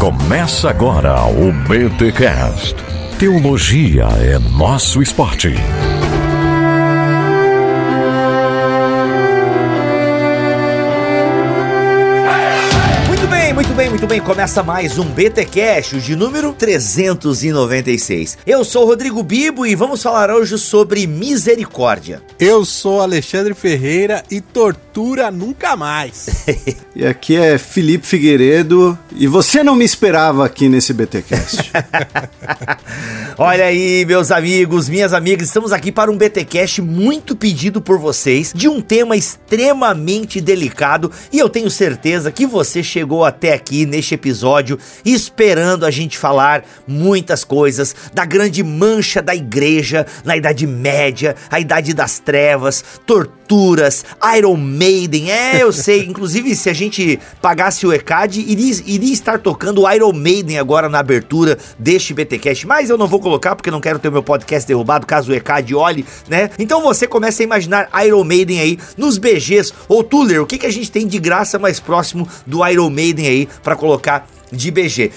Começa agora o BTCast. Teologia é nosso esporte. Muito bem. Começa mais um BT Cash, de número 396. Eu sou o Rodrigo Bibo e vamos falar hoje sobre misericórdia. Eu sou Alexandre Ferreira e tortura nunca mais. E aqui é Felipe Figueiredo e você não me esperava aqui nesse BTcast. Olha aí, meus amigos, minhas amigas, estamos aqui para um BT Cash muito pedido por vocês, de um tema extremamente delicado, e eu tenho certeza que você chegou até aqui neste episódio esperando a gente falar muitas coisas da grande mancha da igreja na Idade Média, a Idade das Trevas, torturas, Iron Maiden. É, eu sei, inclusive se a gente pagasse o ECAD, iria, iria estar tocando o Iron Maiden agora na abertura deste BTcast, mas eu não vou colocar porque não quero ter o meu podcast derrubado caso o ECAD olhe, né? Então você começa a imaginar Iron Maiden aí nos BGs. Ô Tuller, o que, que a gente tem de graça mais próximo do Iron Maiden aí para colocar de BG?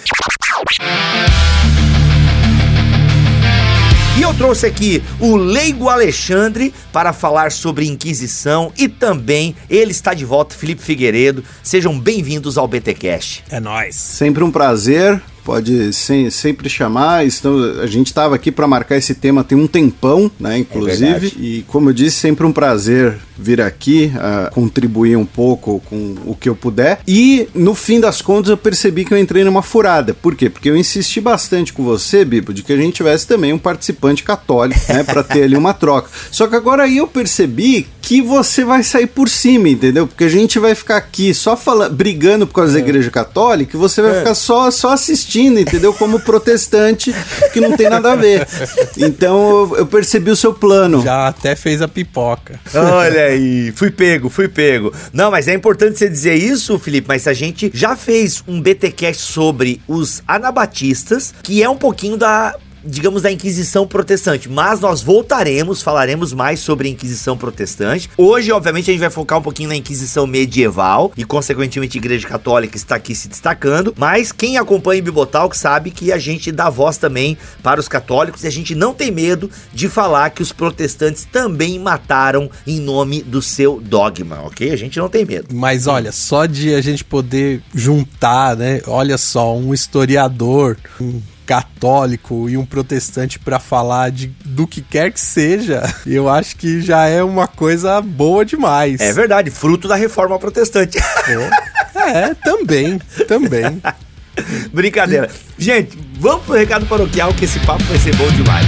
E eu trouxe aqui o Leigo Alexandre para falar sobre Inquisição e também ele está de volta, Felipe Figueiredo. Sejam bem-vindos ao BTcast. É nóis. Sempre um prazer, pode sem- sempre chamar. Estamos, a gente estava aqui para marcar esse tema tem um tempão, né, inclusive. verdade. e como eu disse, sempre um prazer vir aqui, contribuir um pouco com o que eu puder. E no fim das contas eu percebi que eu entrei numa furada. Por quê? Porque eu insisti bastante com você, Bibo, de que a gente tivesse também um participante católico, né, para ter ali uma troca. Só que agora aí eu percebi que você vai sair por cima, entendeu? Porque a gente vai ficar aqui só falando, brigando por causa da igreja católica e você vai ficar só, só assistindo, entendeu? Como protestante, que não tem nada a ver. Então eu, eu percebi o seu plano. Já até fez a pipoca. Olha aí, fui pego, fui pego. Não, mas é importante você dizer isso, Felipe, mas a gente já fez um BTcast sobre os anabatistas, que é um pouquinho da digamos da Inquisição Protestante, mas nós voltaremos, falaremos mais sobre a Inquisição Protestante. Hoje, obviamente, a gente vai focar um pouquinho na Inquisição medieval e consequentemente a Igreja Católica está aqui se destacando, mas quem acompanha o Bibotalk sabe que a gente dá voz também para os católicos e a gente não tem medo de falar que os protestantes também mataram em nome do seu dogma, ok? A gente não tem medo. Mas olha, só de a gente poder juntar, né? Olha só, um historiador, um católico e um protestante pra falar de do que quer que seja, eu acho que já é uma coisa boa demais. É verdade, fruto da reforma protestante. É, também, também. Brincadeira. Gente, vamos pro recado paroquial que esse papo vai ser bom demais.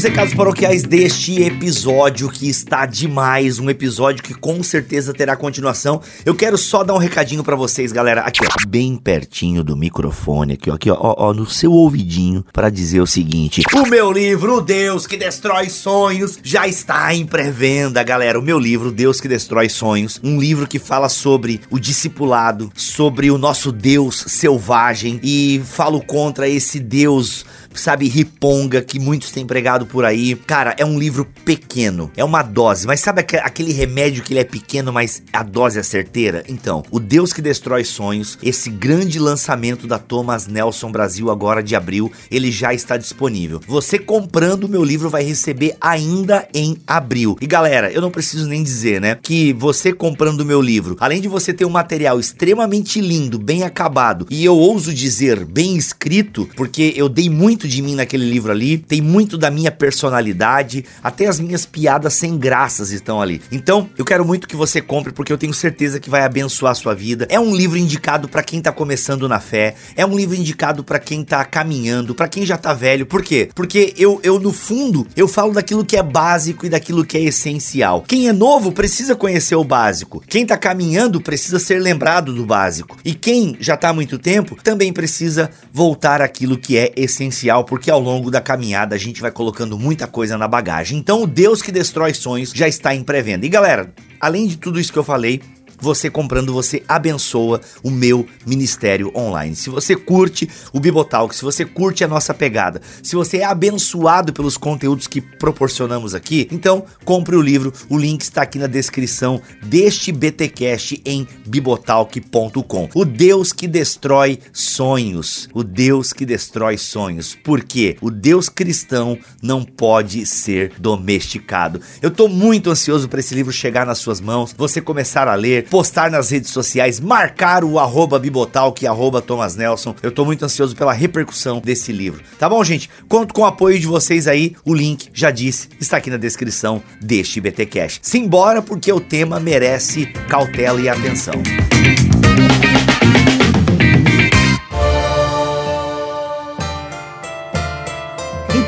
Nos recados paroquiais deste episódio que está demais, um episódio que com certeza terá continuação. Eu quero só dar um recadinho pra vocês, galera, aqui ó, bem pertinho do microfone, aqui ó, aqui ó, ó, no seu ouvidinho pra dizer o seguinte: O meu livro Deus que destrói sonhos já está em pré-venda, galera. O meu livro Deus que destrói sonhos, um livro que fala sobre o discipulado, sobre o nosso Deus selvagem. E falo contra esse Deus sabe, riponga que muitos têm pregado por aí. Cara, é um livro pequeno, é uma dose, mas sabe aque- aquele remédio que ele é pequeno, mas a dose é certeira? Então, O Deus que Destrói Sonhos, esse grande lançamento da Thomas Nelson Brasil agora de abril, ele já está disponível. Você comprando o meu livro vai receber ainda em abril. E galera, eu não preciso nem dizer, né, que você comprando o meu livro, além de você ter um material extremamente lindo, bem acabado, e eu ouso dizer bem escrito, porque eu dei muito de mim naquele livro ali, tem muito da minha personalidade, até as minhas piadas sem graças estão ali. Então, eu quero muito que você compre porque eu tenho certeza que vai abençoar a sua vida. É um livro indicado para quem tá começando na fé, é um livro indicado para quem tá caminhando, para quem já tá velho. Por quê? Porque eu, eu no fundo, eu falo daquilo que é básico e daquilo que é essencial. Quem é novo precisa conhecer o básico. Quem tá caminhando precisa ser lembrado do básico. E quem já tá há muito tempo também precisa voltar àquilo que é essencial, porque ao longo da caminhada a gente vai colocando muita coisa na bagagem. Então, o Deus que destrói sonhos já está em pré-venda. E galera, além de tudo isso que eu falei, você comprando, você abençoa o meu ministério online. Se você curte o Bibotalk, se você curte a nossa pegada, se você é abençoado pelos conteúdos que proporcionamos aqui, então compre o livro. O link está aqui na descrição deste BTcast em bibotalk.com. O Deus que destrói sonhos, o Deus que destrói sonhos. Por quê? O Deus cristão não pode ser domesticado. Eu tô muito ansioso para esse livro chegar nas suas mãos, você começar a ler, postar nas redes sociais, marcar o arroba Bibotalk, arroba Thomas Nelson. Eu tô muito ansioso pela repercussão desse livro. Tá bom, gente? Conto com o apoio de vocês aí. O link, já disse, está aqui na descrição deste BT Cash. Simbora, porque o tema merece cautela e atenção.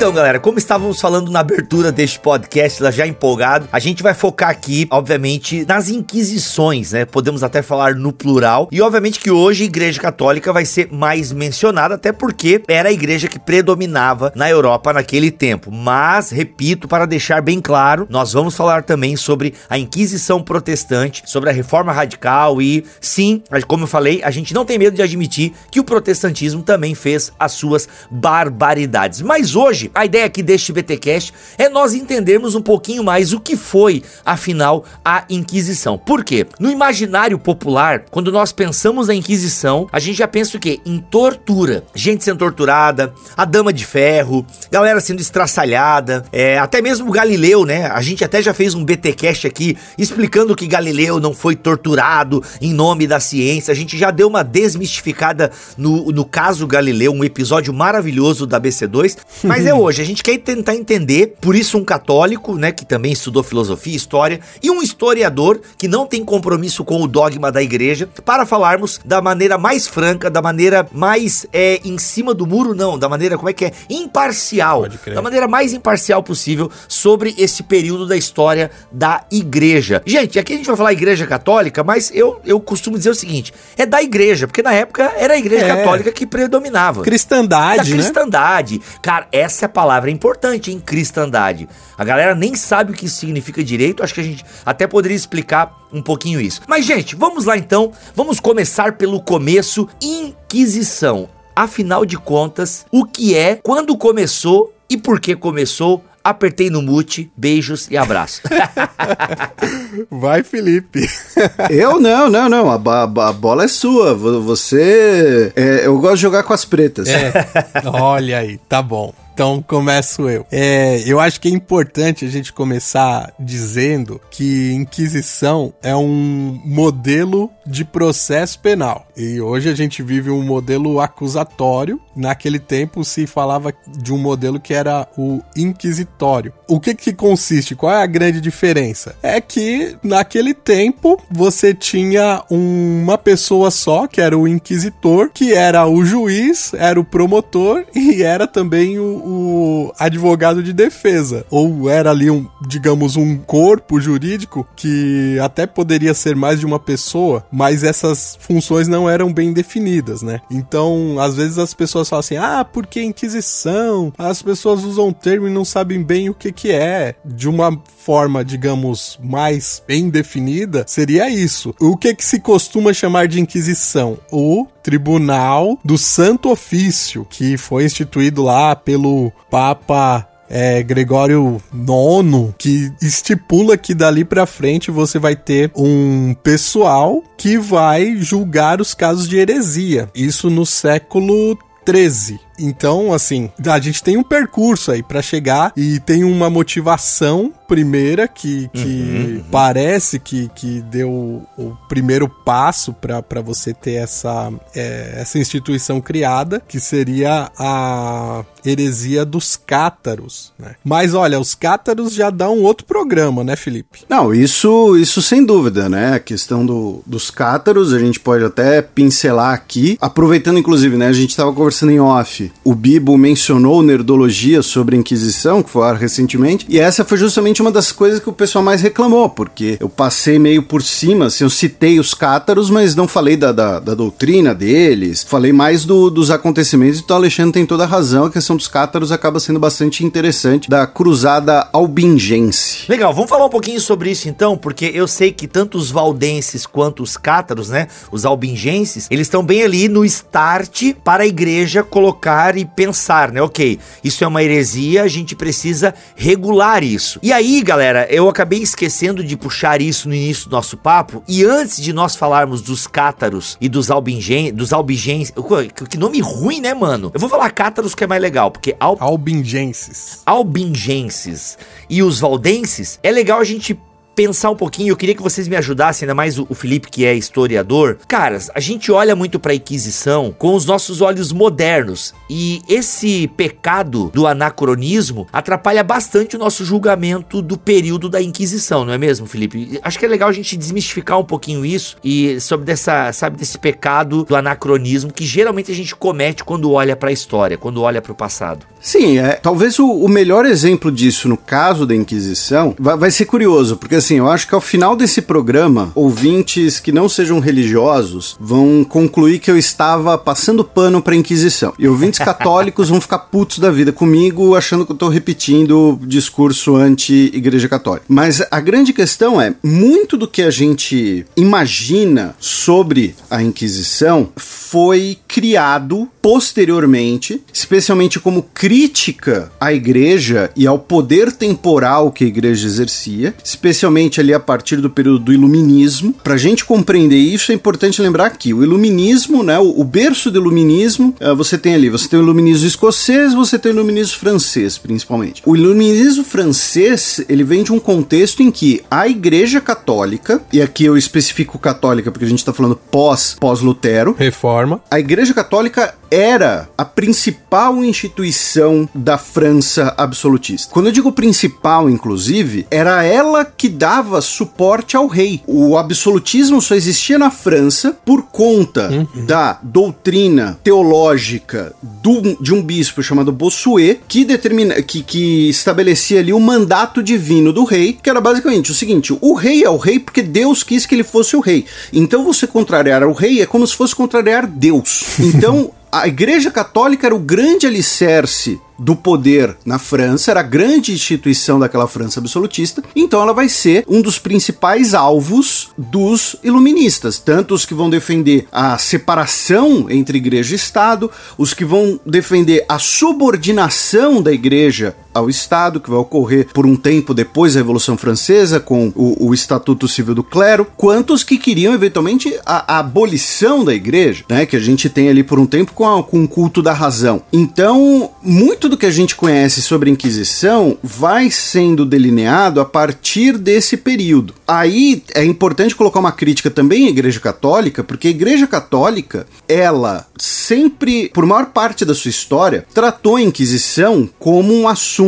Então, galera, como estávamos falando na abertura deste podcast, já empolgado, a gente vai focar aqui, obviamente, nas inquisições, né? Podemos até falar no plural. E obviamente que hoje a Igreja Católica vai ser mais mencionada, até porque era a igreja que predominava na Europa naquele tempo. Mas, repito, para deixar bem claro, nós vamos falar também sobre a Inquisição Protestante, sobre a Reforma Radical e, sim, como eu falei, a gente não tem medo de admitir que o protestantismo também fez as suas barbaridades. Mas hoje a ideia aqui deste BTcast é nós entendermos um pouquinho mais o que foi, afinal, a Inquisição. Por quê? No imaginário popular, quando nós pensamos na Inquisição, a gente já pensa o quê? Em tortura. Gente sendo torturada, a dama de ferro, galera sendo estraçalhada, é, até mesmo Galileu, né? A gente até já fez um BTcast aqui explicando que Galileu não foi torturado em nome da ciência. A gente já deu uma desmistificada no, no caso Galileu, um episódio maravilhoso da BC2, mas é hoje. A gente quer tentar entender, por isso um católico, né, que também estudou filosofia, história, e um historiador que não tem compromisso com o dogma da igreja, para falarmos da maneira mais franca, da maneira mais é, em cima do muro, não, da maneira, como é que é, imparcial, da maneira mais imparcial possível sobre esse período da história da igreja. Gente, aqui a gente vai falar igreja católica, mas eu, eu costumo dizer o seguinte, é da igreja, porque na época era a igreja é. católica que predominava. Cristandade, da né? cristandade. Cara, essa é palavra importante em cristandade. A galera nem sabe o que isso significa direito, acho que a gente até poderia explicar um pouquinho isso. Mas, gente, vamos lá então. Vamos começar pelo começo: Inquisição. Afinal de contas, o que é, quando começou e por que começou? apertei no mute, beijos e abraço. Vai, Felipe. eu não, não, não. A, a, a bola é sua. Você. É, eu gosto de jogar com as pretas. É. Olha aí, tá bom. Então começo eu. É, eu acho que é importante a gente começar dizendo que Inquisição é um modelo de processo penal. E hoje a gente vive um modelo acusatório. Naquele tempo se falava de um modelo que era o inquisitório. O que que consiste? Qual é a grande diferença? É que naquele tempo você tinha uma pessoa só, que era o inquisitor, que era o juiz, era o promotor e era também o, o advogado de defesa. Ou era ali um, digamos, um corpo jurídico que até poderia ser mais de uma pessoa, mas essas funções não eram bem definidas, né? Então, às vezes as pessoas falam assim: "Ah, porque Inquisição?". As pessoas usam o termo e não sabem bem o que que é. De uma forma, digamos, mais bem definida, seria isso. O que que se costuma chamar de Inquisição? O Tribunal do Santo Ofício, que foi instituído lá pelo Papa é, Gregório IX, que estipula que dali para frente você vai ter um pessoal que vai julgar os casos de heresia. Isso no século 13. Então, assim, a gente tem um percurso aí para chegar e tem uma motivação primeira que, que uhum, uhum. parece que, que deu o primeiro passo para você ter essa, é, essa instituição criada, que seria a heresia dos cátaros. Né? Mas olha, os cátaros já dão um outro programa, né, Felipe? Não, isso, isso sem dúvida, né? A questão do, dos cátaros, a gente pode até pincelar aqui, aproveitando inclusive, né? A gente estava conversando em off O Bibo mencionou nerdologia sobre a Inquisição, que foi recentemente, e essa foi justamente uma das coisas que o pessoal mais reclamou, porque eu passei meio por cima, assim, eu citei os cátaros, mas não falei da, da, da doutrina deles, falei mais do, dos acontecimentos, então o Alexandre tem toda a razão, a questão dos cátaros acaba sendo bastante interessante, da cruzada albingense. Legal, vamos falar um pouquinho sobre isso então, porque eu sei que tanto os valdenses quanto os cátaros, né, os albingenses, eles estão bem ali no start para a igreja colocar e pensar, né, ok, isso é uma heresia, a gente precisa regular isso. E aí, galera, eu acabei esquecendo de puxar isso no início do nosso papo, e antes de nós falarmos dos cátaros e dos albingen, dos albigenses, que nome ruim, né, mano? Eu vou falar cátaros que é mais legal, porque al... albingenses. Albingenses e os valdenses, é legal a gente pensar um pouquinho, eu queria que vocês me ajudassem, ainda mais o, Felipe que é historiador. Caras, a gente olha muito para Inquisição com os nossos olhos modernos e esse pecado do anacronismo atrapalha bastante o nosso julgamento do período da Inquisição, não é mesmo, Felipe? Acho que é legal a gente desmistificar um pouquinho isso e sobre dessa, sabe, desse pecado do anacronismo que geralmente a gente comete quando olha para a história, quando olha para o passado. Sim, é, talvez o, o, melhor exemplo disso no caso da Inquisição vai, vai ser curioso, porque assim, eu acho que ao final desse programa, ouvintes que não sejam religiosos vão concluir que eu estava passando pano pra Inquisição. E ouvintes católicos vão ficar putos da vida comigo, achando que eu tô repetindo discurso anti-Igreja Católica. Mas a grande questão é: muito do que a gente imagina sobre a Inquisição foi criado posteriormente, especialmente como crítica à igreja e ao poder temporal que a igreja exercia, especialmente ali a partir do período do iluminismo. Para a gente compreender isso, é importante lembrar que o iluminismo, né, o, o berço do iluminismo, uh, você tem ali, você tem o iluminismo escocês, você tem o iluminismo francês, principalmente. O iluminismo francês, ele vem de um contexto em que a igreja católica, e aqui eu especifico católica porque a gente está falando pós, pós-Lutero. Reforma. A igreja católica era a principal instituição da França absolutista. Quando eu digo principal, inclusive, era ela que dava suporte ao rei. O absolutismo só existia na França por conta uhum. da doutrina teológica do, de um bispo chamado Bossuet, que determina que, que estabelecia ali o mandato divino do rei, que era basicamente o seguinte: o rei é o rei porque Deus quis que ele fosse o rei. Então você contrariar o rei é como se fosse contrariar Deus. Então a Igreja Católica era o grande alicerce do poder na França, era a grande instituição daquela França absolutista, então ela vai ser um dos principais alvos dos iluministas, tanto os que vão defender a separação entre igreja e Estado, os que vão defender a subordinação da igreja ao Estado, que vai ocorrer por um tempo depois da Revolução Francesa, com o, o Estatuto Civil do Clero, quanto os que queriam eventualmente a, a, abolição da igreja, né, que a gente tem ali por um tempo com, a, com o culto da razão. Então, muito do que a gente conhece sobre a Inquisição vai sendo delineado a partir desse período. Aí é importante colocar uma crítica também à Igreja Católica, porque a Igreja Católica, ela sempre, por maior parte da sua história, tratou a Inquisição como um assunto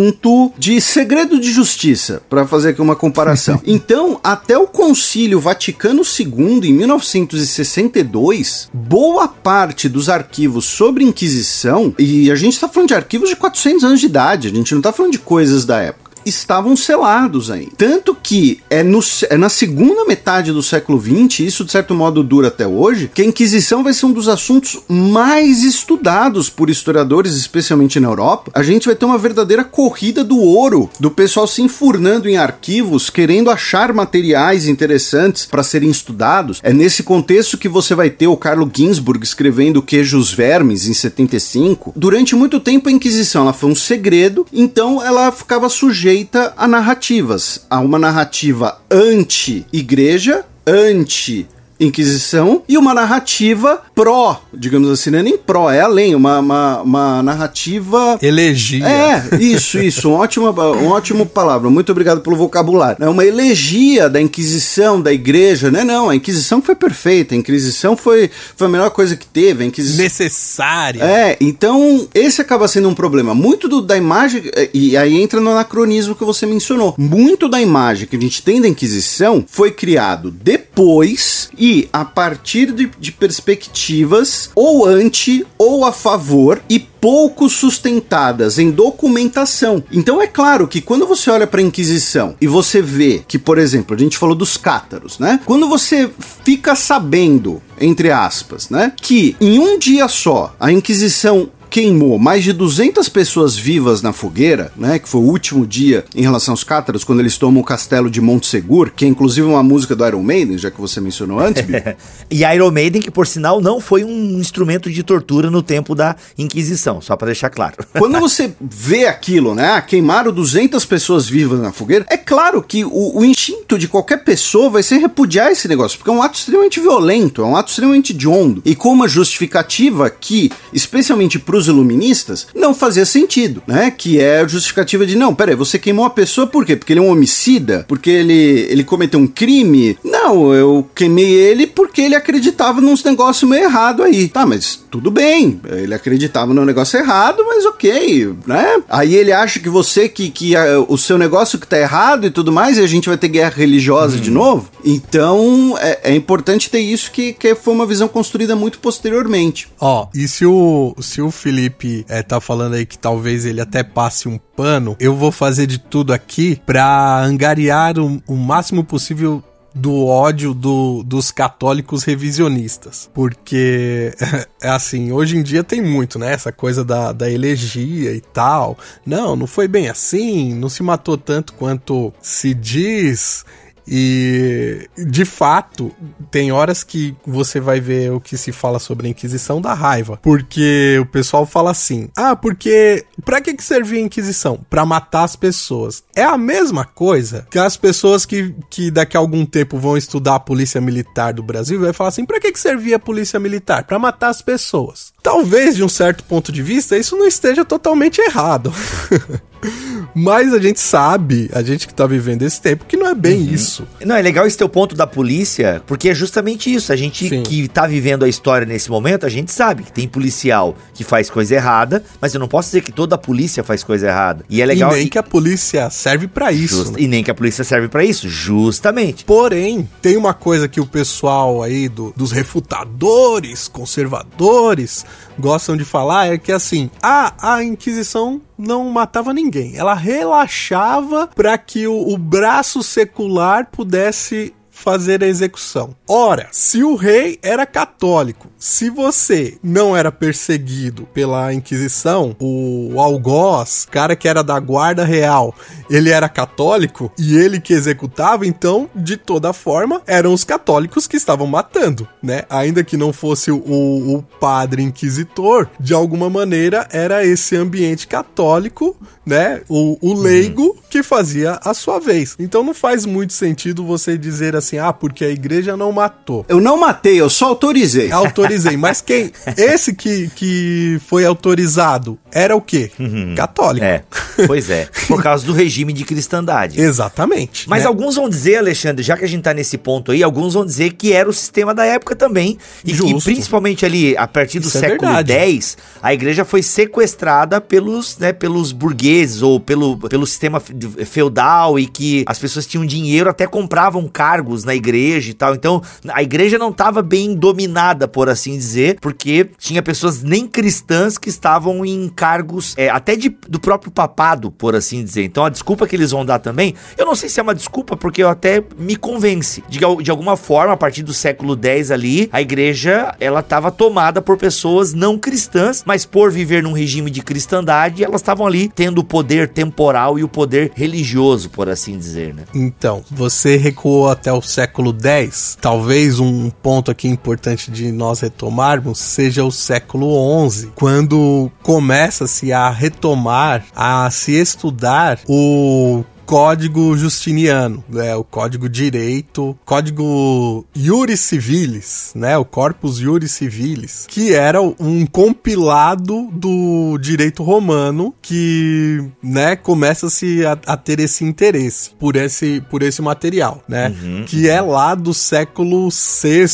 de segredo de justiça, para fazer aqui uma comparação. então, até o Concílio Vaticano II, em 1962, boa parte dos arquivos sobre Inquisição, e a gente está falando de arquivos de 400 anos de idade, a gente não está falando de coisas da época estavam selados aí. Tanto que é, no, é na segunda metade do século XX, isso de certo modo dura até hoje, que a Inquisição vai ser um dos assuntos mais estudados por historiadores, especialmente na Europa. A gente vai ter uma verdadeira corrida do ouro, do pessoal se enfurnando em arquivos, querendo achar materiais interessantes para serem estudados. É nesse contexto que você vai ter o Carlo Ginsburg escrevendo Queijos Vermes em 75. Durante muito tempo a Inquisição ela foi um segredo, então ela ficava sujeita sujeita a narrativas, a uma narrativa anti-igreja, anti Inquisição e uma narrativa pró, digamos assim, não é nem pró, é além, uma, uma, uma narrativa. Elegia. É, isso, isso, uma ótima, uma ótima palavra. Muito obrigado pelo vocabulário. É uma elegia da Inquisição, da igreja, né? Não, a Inquisição foi perfeita, a Inquisição foi, foi a melhor coisa que teve. A Inquisição... Necessária. É, então esse acaba sendo um problema. Muito do, da imagem, e aí entra no anacronismo que você mencionou. Muito da imagem que a gente tem da Inquisição foi criado depois e a partir de, de perspectivas ou anti ou a favor e pouco sustentadas em documentação. Então é claro que quando você olha para a Inquisição e você vê que, por exemplo, a gente falou dos cátaros, né? Quando você fica sabendo, entre aspas, né, que em um dia só a Inquisição queimou mais de 200 pessoas vivas na fogueira, né? Que foi o último dia em relação aos cátaros, quando eles tomam o castelo de Montsegur, que é inclusive uma música do Iron Maiden, já que você mencionou antes. e Iron Maiden, que por sinal não foi um instrumento de tortura no tempo da Inquisição, só para deixar claro. quando você vê aquilo, né? Queimaram 200 pessoas vivas na fogueira, é claro que o, o instinto de qualquer pessoa vai ser repudiar esse negócio, porque é um ato extremamente violento, é um ato extremamente hediondo. E com uma justificativa que, especialmente para os iluministas, não fazia sentido, né? Que é a justificativa de, não, peraí, você queimou a pessoa por quê? Porque ele é um homicida? Porque ele, ele cometeu um crime? Não, eu queimei ele porque ele acreditava num negócio meio errado aí. Tá, mas tudo bem, ele acreditava no negócio errado, mas ok, né? Aí ele acha que você, que, que a, o seu negócio que tá errado e tudo mais, e a gente vai ter guerra religiosa hum. de novo. Então, é, é, importante ter isso que, que foi uma visão construída muito posteriormente. Ó, e se o, se o Felipe é, tá falando aí que talvez ele até passe um pano, eu vou fazer de tudo aqui pra angariar o, o máximo possível do ódio do, dos católicos revisionistas. Porque, é assim, hoje em dia tem muito, né? Essa coisa da, da elegia e tal. Não, não foi bem assim, não se matou tanto quanto se diz. E de fato, tem horas que você vai ver o que se fala sobre a Inquisição da raiva. Porque o pessoal fala assim: ah, porque pra que, que servia a Inquisição? Pra matar as pessoas. É a mesma coisa que as pessoas que, que daqui a algum tempo vão estudar a polícia militar do Brasil vai falar assim: pra que, que servia a polícia militar? Pra matar as pessoas. Talvez, de um certo ponto de vista, isso não esteja totalmente errado. Mas a gente sabe, a gente que tá vivendo esse tempo, que não é bem uhum. isso. Não, é legal esse teu ponto da polícia, porque é justamente isso. A gente Sim. que tá vivendo a história nesse momento, a gente sabe que tem policial que faz coisa errada, mas eu não posso dizer que toda a polícia faz coisa errada. E é legal. E nem que a polícia serve para isso. Just... Né? E nem que a polícia serve para isso, justamente. Porém, tem uma coisa que o pessoal aí do, dos refutadores, conservadores, gostam de falar é que assim, a, a Inquisição não matava ninguém. Ela relaxava para que o, o braço secular pudesse fazer a execução. Ora, se o rei era católico, se você não era perseguido pela Inquisição, o algoz, cara que era da guarda real, ele era católico e ele que executava, então, de toda forma, eram os católicos que estavam matando, né? Ainda que não fosse o, o padre inquisitor, de alguma maneira era esse ambiente católico, né? O, o leigo uhum. que fazia a sua vez. Então não faz muito sentido você dizer assim, ah, porque a igreja não matou. Eu não matei, eu só autorizei. Autorizei, mas quem? Esse que, que foi autorizado era o quê? Uhum. Católico. É, pois é. Por causa do regime de cristandade. Exatamente. Mas né? alguns vão dizer, Alexandre, já que a gente tá nesse ponto aí, alguns vão dizer que era o sistema da época também. E Justo. que principalmente ali, a partir do Isso é século é X, a igreja foi sequestrada pelos, né, pelos burgueses ou pelo, pelo sistema feudal e que as pessoas tinham dinheiro, até compravam cargos na igreja e tal. Então, a igreja não estava bem dominada, por assim dizer, porque tinha pessoas nem cristãs que estavam em cargos é, até de, do próprio papado, por assim dizer. Então, a desculpa que eles vão dar também, eu não sei se é uma desculpa, porque eu até me convence de de alguma forma, a partir do século X ali, a igreja ela estava tomada por pessoas não cristãs, mas por viver num regime de cristandade, elas estavam ali tendo o poder temporal e o poder religioso, por assim dizer, né? Então, você recuou até o século X, talvez um ponto aqui importante de nós retomarmos seja o século XI, quando começa-se a retomar, a se estudar o Código Justiniano, né, o Código Direito, Código Iuris Civilis, né, o Corpus Iuris Civilis, que era um compilado do direito romano que, né, começa-se a, a, ter esse interesse por esse, por esse material, né, uhum, que é lá do século VI,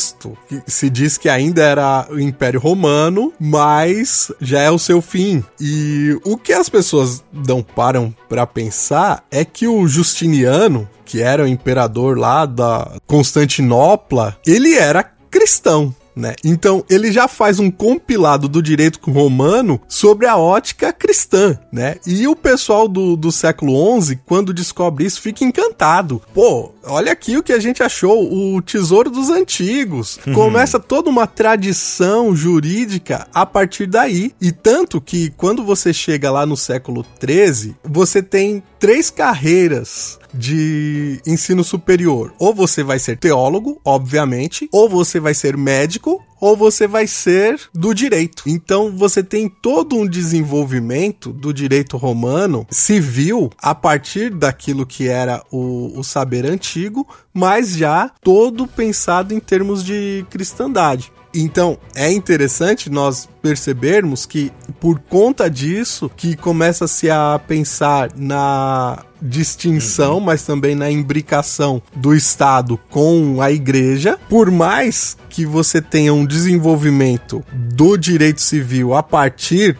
que se diz que ainda era o Império Romano, mas já é o seu fim. E o que as pessoas não param para pensar é que que o Justiniano, que era o imperador lá da Constantinopla, ele era cristão. Né? Então ele já faz um compilado do direito romano sobre a ótica cristã, né? E o pessoal do, do século XI, quando descobre isso, fica encantado. Pô, olha aqui o que a gente achou, o tesouro dos antigos. Uhum. Começa toda uma tradição jurídica a partir daí. E tanto que quando você chega lá no século XIII, você tem três carreiras de ensino superior. Ou você vai ser teólogo, obviamente, ou você vai ser médico, ou você vai ser do direito. Então você tem todo um desenvolvimento do direito romano civil a partir daquilo que era o, o saber antigo, mas já todo pensado em termos de cristandade. Então, é interessante nós percebermos que por conta disso que começa-se a pensar na distinção, uhum. mas também na imbricação do Estado com a igreja, por mais que você tenha um desenvolvimento do direito civil a partir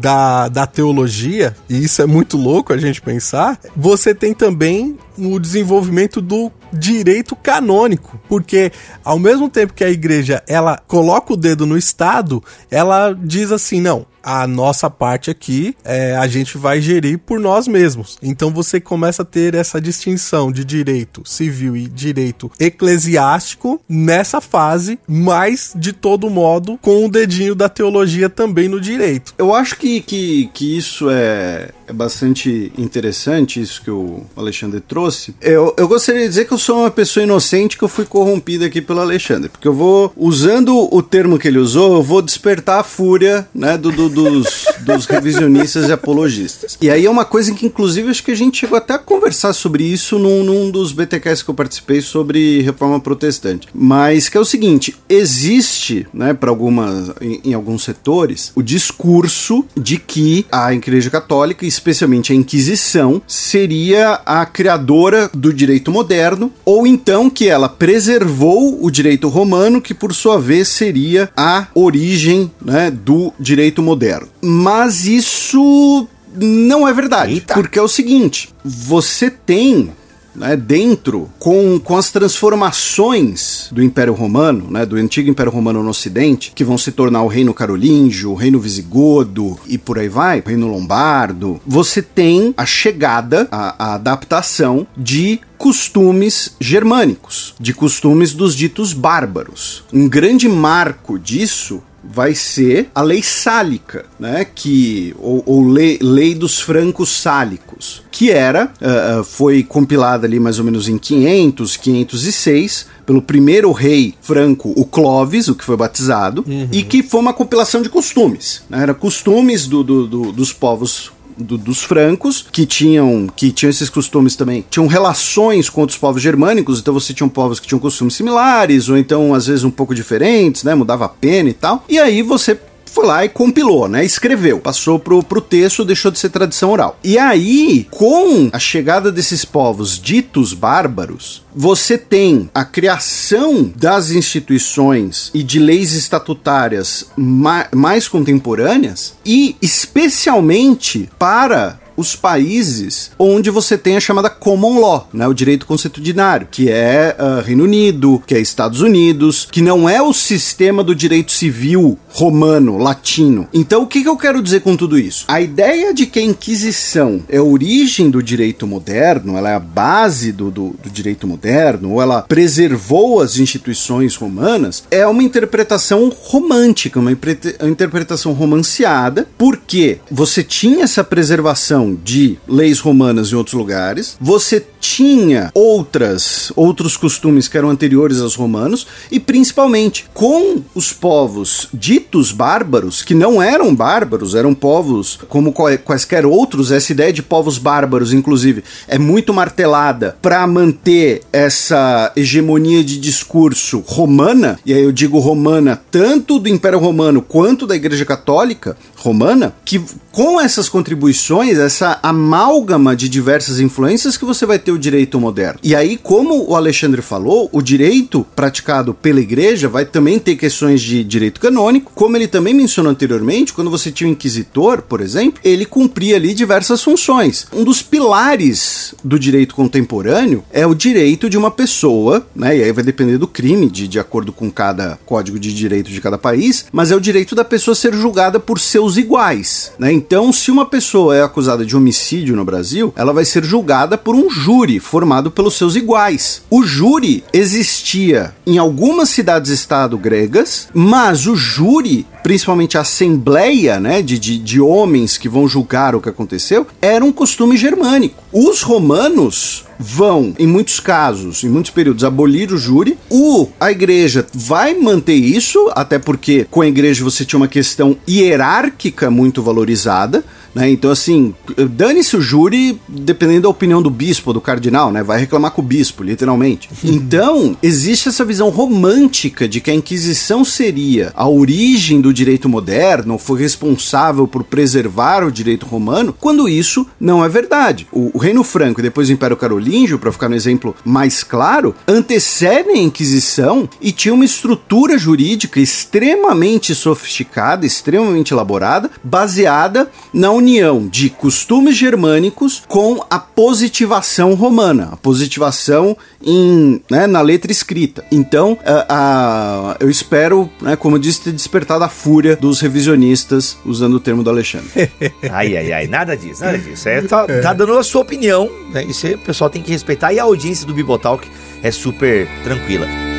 da, da teologia, e isso é muito louco a gente pensar, você tem também o desenvolvimento do direito canônico, porque ao mesmo tempo que a igreja ela coloca o dedo no Estado, ela diz assim, não, a nossa parte aqui é, a gente vai gerir por nós mesmos. Então você começa a ter essa distinção de direito civil e direito eclesiástico nessa fase, mas de todo modo com o dedinho da teologia também no direito. Eu acho que, que, que isso é, é bastante interessante, isso que o Alexandre trouxe. Eu, eu gostaria de dizer que eu sou uma pessoa inocente que eu fui corrompida aqui pelo Alexandre, porque eu vou, usando o termo que ele usou, eu vou despertar a fúria né, do, do dos, dos revisionistas e apologistas. E aí é uma coisa que, inclusive, acho que a gente chegou até a conversar sobre isso num, num dos BTQs que eu participei sobre reforma protestante. Mas que é o seguinte: existe, né, para algumas, em, em alguns setores, o discurso de que a Igreja Católica, especialmente a Inquisição, seria a criadora do direito moderno, ou então que ela preservou o direito romano, que por sua vez seria a origem né, do direito moderno moderno. Mas isso não é verdade. Eita. Porque é o seguinte: você tem né, dentro, com, com as transformações do Império Romano, né, do antigo Império Romano no Ocidente, que vão se tornar o Reino Carolíngio, o Reino Visigodo e por aí vai, o Reino Lombardo, você tem a chegada, a, a adaptação de costumes germânicos, de costumes dos ditos bárbaros. Um grande marco disso vai ser a lei sálica, né? Que ou, ou lei, lei, dos francos sálicos, que era uh, foi compilada ali mais ou menos em 500, 506 pelo primeiro rei franco, o Clovis, o que foi batizado, uhum. e que foi uma compilação de costumes. Né? Era costumes do, do, do, dos povos do, dos francos, que tinham, que tinham esses costumes também, tinham relações com outros povos germânicos, então você tinha povos que tinham costumes similares, ou então às vezes um pouco diferentes, né? Mudava a pena e tal. E aí você foi lá e compilou, né? Escreveu, passou pro, pro texto, deixou de ser tradição oral. E aí, com a chegada desses povos ditos bárbaros, você tem a criação das instituições e de leis estatutárias ma mais contemporâneas e especialmente para os países onde você tem a chamada common law, né, o direito consuetudinário, que é uh, Reino Unido, que é Estados Unidos, que não é o sistema do direito civil romano, latino. Então, o que, que eu quero dizer com tudo isso? A ideia de que a Inquisição é a origem do direito moderno, ela é a base do, do, do direito moderno, ou ela preservou as instituições romanas, é uma interpretação romântica, uma, uma interpretação romanceada, porque você tinha essa preservação de leis romanas em outros lugares, você tinha outras outros costumes que eram anteriores aos romanos e principalmente com os povos ditos bárbaros, que não eram bárbaros, eram povos como quaisquer outros, essa ideia de povos bárbaros inclusive é muito martelada para manter essa hegemonia de discurso romana, e aí eu digo romana tanto do Império Romano quanto da Igreja Católica romana, que com essas contribuições, essa amálgama de diversas influências que você vai ter ter o direito moderno. E aí, como o Alexandre falou, o direito praticado pela igreja vai também ter questões de direito canônico, como ele também mencionou anteriormente, quando você tinha o inquisitor, por exemplo, ele cumpria ali diversas funções. Um dos pilares do direito contemporâneo é o direito de uma pessoa, né? E aí vai depender do crime, de, de acordo com cada código de direito de cada país, mas é o direito da pessoa ser julgada por seus iguais, né? Então, se uma pessoa é acusada de homicídio no Brasil, ela vai ser julgada por um júri formado pelos seus iguais. O júri existia em algumas cidades-estado gregas, mas o júri principalmente a assembleia né, de, de, de, homens que vão julgar o que aconteceu, era um costume germânico. Os romanos vão, em muitos casos, em muitos períodos, abolir o júri. O, a igreja vai manter isso, até porque com a igreja você tinha uma questão hierárquica muito valorizada. Né? Então, assim, dane-se o júri, dependendo da opinião do bispo, do cardinal, né? Vai reclamar com o bispo, literalmente. Então, existe essa visão romântica de que a Inquisição seria a origem do direito moderno, foi responsável por preservar o direito romano, quando isso não é verdade. O, o Reino Franco e depois o Império Carolíngio, para ficar no exemplo mais claro, antecedem a Inquisição e tinha uma estrutura jurídica extremamente sofisticada, extremamente elaborada, baseada na união de costumes germânicos com a positivação romana, a positivação em, né, na letra escrita. Então, a, a, eu espero, né, como eu disse, ter despertado a fúria dos revisionistas, usando o termo do Alexandre. ai, ai, ai, nada disso, nada disso. É, tá, tá dando a sua opinião, né, isso o pessoal tem que respeitar, e a audiência do Bibotalk é super tranquila.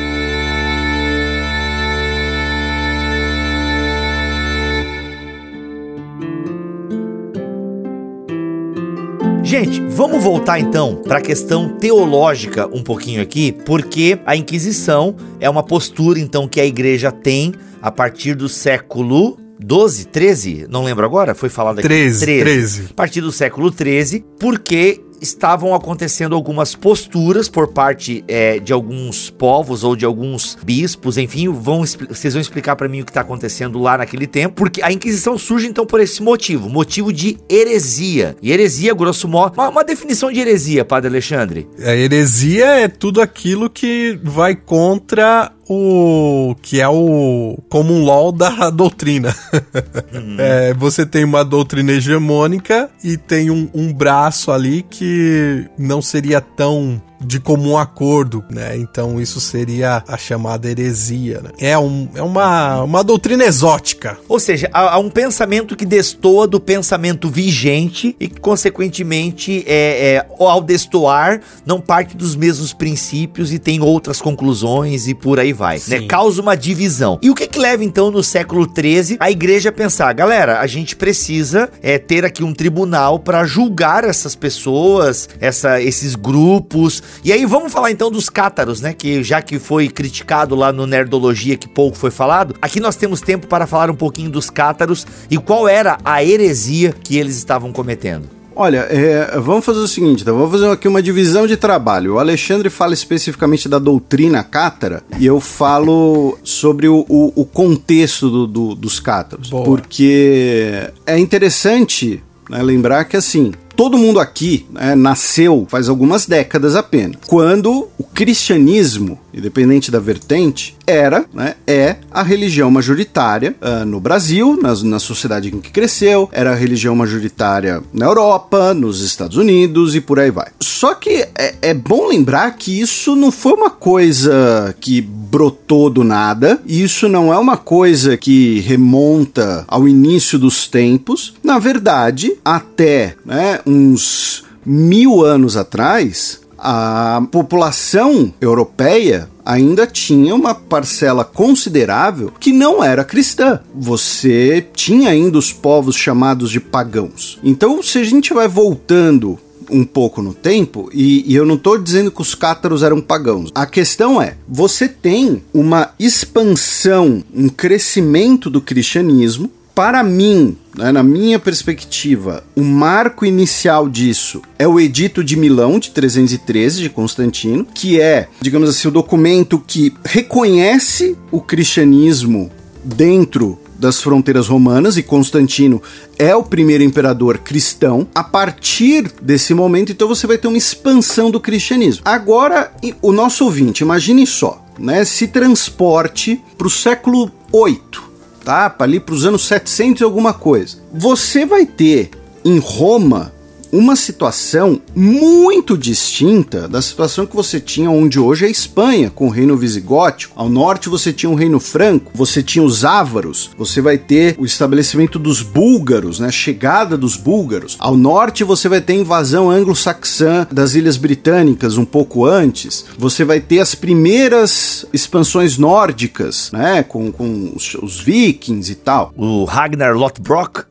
Gente, vamos voltar então para a questão teológica um pouquinho aqui, porque a Inquisição é uma postura então que a igreja tem a partir do século 12, 13, não lembro agora, foi falado aqui. 13, 13. 13. A partir do século 13, porque estavam acontecendo algumas posturas por parte é, de alguns povos ou de alguns bispos, enfim, vão, vocês vão explicar para mim o que está acontecendo lá naquele tempo, porque a Inquisição surge então por esse motivo, motivo de heresia. E heresia, grosso modo, uma, uma definição de heresia, Padre Alexandre. A heresia é tudo aquilo que vai contra o que é o common law da doutrina. Uhum. É, você tem uma doutrina hegemônica e tem um, um braço ali que não seria tão de comum acordo, né? Então isso seria a chamada heresia, né? É, um, é uma, uma doutrina exótica. Ou seja, há, há um pensamento que destoa do pensamento vigente e que, consequentemente, é, é, ao destoar, não parte dos mesmos princípios e tem outras conclusões e por aí vai, né? Causa uma divisão. E o que que leva, então, no século XIII, a igreja a pensar, galera, a gente precisa é, ter aqui um tribunal para julgar essas pessoas, essa, esses grupos, e aí vamos falar então dos cátaros, né? Que já que foi criticado lá no Nerdologia, que pouco foi falado, aqui nós temos tempo para falar um pouquinho dos cátaros e qual era a heresia que eles estavam cometendo. Olha, é, vamos fazer o seguinte, então, vamos fazer aqui uma divisão de trabalho. O Alexandre fala especificamente da doutrina cátara e eu falo sobre o, o, o contexto do, do, dos cátaros. Boa. Porque é interessante né, lembrar que assim, todo mundo aqui né, nasceu faz algumas décadas apenas, quando o cristianismo, independente da vertente, era, né, é a religião majoritária uh, no Brasil, na, na sociedade em que cresceu, era a religião majoritária na Europa, nos Estados Unidos e por aí vai. Só que é, é bom lembrar que isso não foi uma coisa que brotou do nada, isso não é uma coisa que remonta ao início dos tempos. Na verdade, até né, uns mil anos atrás, a população europeia ainda tinha uma parcela considerável que não era cristã. Você tinha ainda os povos chamados de pagãos. Então, se a gente vai voltando um pouco no tempo, e, e eu não estou dizendo que os cátaros eram pagãos. A questão é: você tem uma expansão, um crescimento do cristianismo. Para mim, né, na minha perspectiva, o marco inicial disso é o Edito de Milão de 313 de Constantino, que é, digamos assim, o documento que reconhece o cristianismo dentro das fronteiras romanas e Constantino é o primeiro imperador cristão. A partir desse momento, então você vai ter uma expansão do cristianismo. Agora, o nosso ouvinte, imagine só, né, se transporte para o século 8, tá? Ali para os anos 700 e alguma coisa. Você vai ter em Roma uma situação muito distinta da situação que você tinha onde hoje é a Espanha, com o reino visigótico. Ao norte você tinha o reino franco, você tinha os ávaros, você vai ter o estabelecimento dos búlgaros, né, a chegada dos búlgaros. Ao norte você vai ter a invasão anglo-saxã das ilhas britânicas um pouco antes. Você vai ter as primeiras expansões nórdicas, né, com, com os, os vikings e tal. O Ragnar Lothbrok.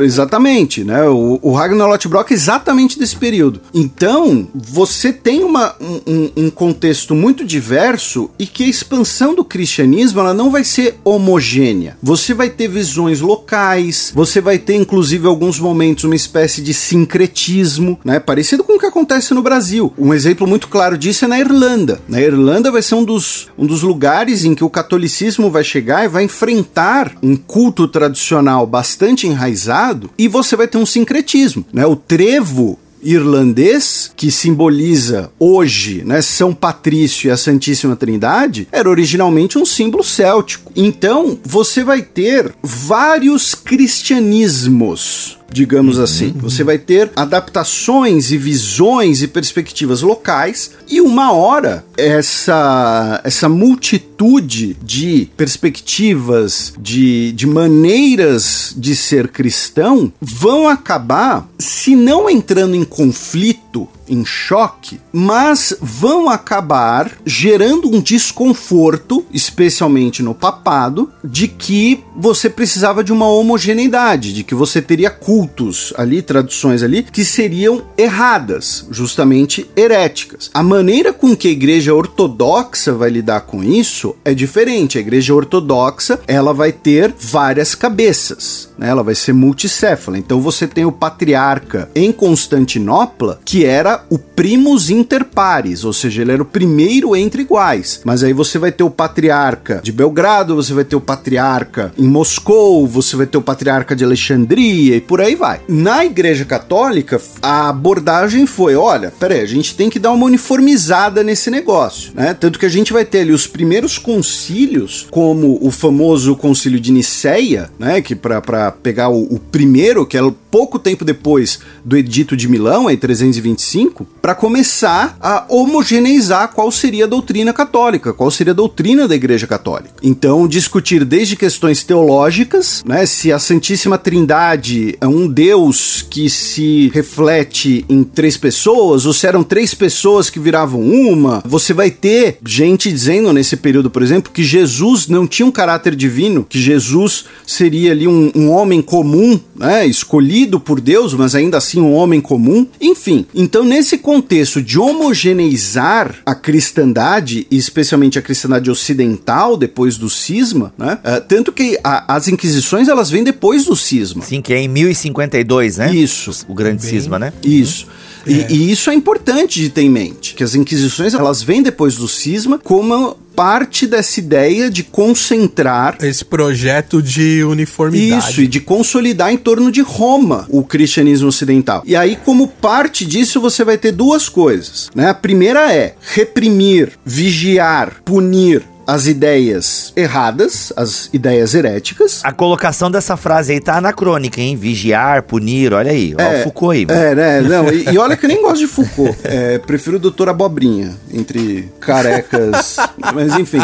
Exatamente, né? O, o Ragnar Lothbrok é exatamente desse período. Então, você tem uma, um, um, contexto muito diverso e que a expansão do cristianismo ela não vai ser homogênea. Você vai ter visões locais, você vai ter, inclusive, alguns momentos, uma espécie de sincretismo, né? Parecido com o que acontece no Brasil. Um exemplo muito claro disso é na Irlanda. Na Irlanda vai ser um dos, um dos lugares em que o catolicismo vai chegar e vai enfrentar um culto tradicional bastante enraizado e você vai ter um sincretismo, né? O trevo irlandês, que simboliza hoje né, São Patrício e a Santíssima Trindade, era originalmente um símbolo céltico. Então, você vai ter vários cristianismos digamos uhum. assim. Você vai ter adaptações e visões e perspectivas locais e uma hora essa essa multitude de perspectivas, de, de maneiras de ser cristão vão acabar, se não entrando em conflito em choque, mas vão acabar gerando um desconforto, especialmente no papado, de que você precisava de uma homogeneidade, de que você teria cultos ali, traduções ali, que seriam erradas, justamente heréticas. A maneira com que a igreja ortodoxa vai lidar com isso é diferente. A igreja ortodoxa, ela vai ter várias cabeças, né? ela vai ser multicéfala. Então você tem o patriarca em Constantinopla, que era o primus inter pares, ou seja, ele era o primeiro entre iguais. Mas aí você vai ter o patriarca de Belgrado, você vai ter o patriarca em Moscou, você vai ter o patriarca de Alexandria e por aí vai. Na Igreja Católica, a abordagem foi: olha, peraí, a gente tem que dar uma uniformizada nesse negócio, né? Tanto que a gente vai ter ali os primeiros concílios, como o famoso concílio de Niceia, né? Que para pegar o, o primeiro, que é pouco tempo depois do Edito de Milão, em 325, para começar a homogeneizar qual seria a doutrina católica, qual seria a doutrina da Igreja Católica. Então, discutir desde questões teológicas, né, se a Santíssima Trindade é um Deus que se reflete em três pessoas, ou se eram três pessoas que viravam uma. Você vai ter gente dizendo nesse período, por exemplo, que Jesus não tinha um caráter divino, que Jesus seria ali um, um homem comum, né, escolhido por Deus, mas ainda assim um homem comum. Enfim, então nesse contexto de homogeneizar a cristandade, e especialmente a cristandade ocidental depois do cisma, né? Uh, tanto que a, as inquisições elas vêm depois do cisma. Sim, que é em 1052, né? Isso. O grande Bem... cisma, né? Isso. E, é. e, isso é importante de ter em mente, que as inquisições elas vêm depois do cisma como parte dessa ideia de concentrar esse projeto de uniformidade. Isso, e de consolidar em torno de Roma o cristianismo ocidental. E aí, como parte disso, você vai ter duas coisas. Né? A primeira é reprimir, vigiar, punir as ideias erradas, as ideias heréticas. A colocação dessa frase aí tá anacrônica, hein? Vigiar, punir, olha aí. É, o Foucault aí. Mano. É, né? Não, e, e, olha que eu nem gosto de Foucault. É, prefiro o doutor Abobrinha, entre carecas. mas enfim.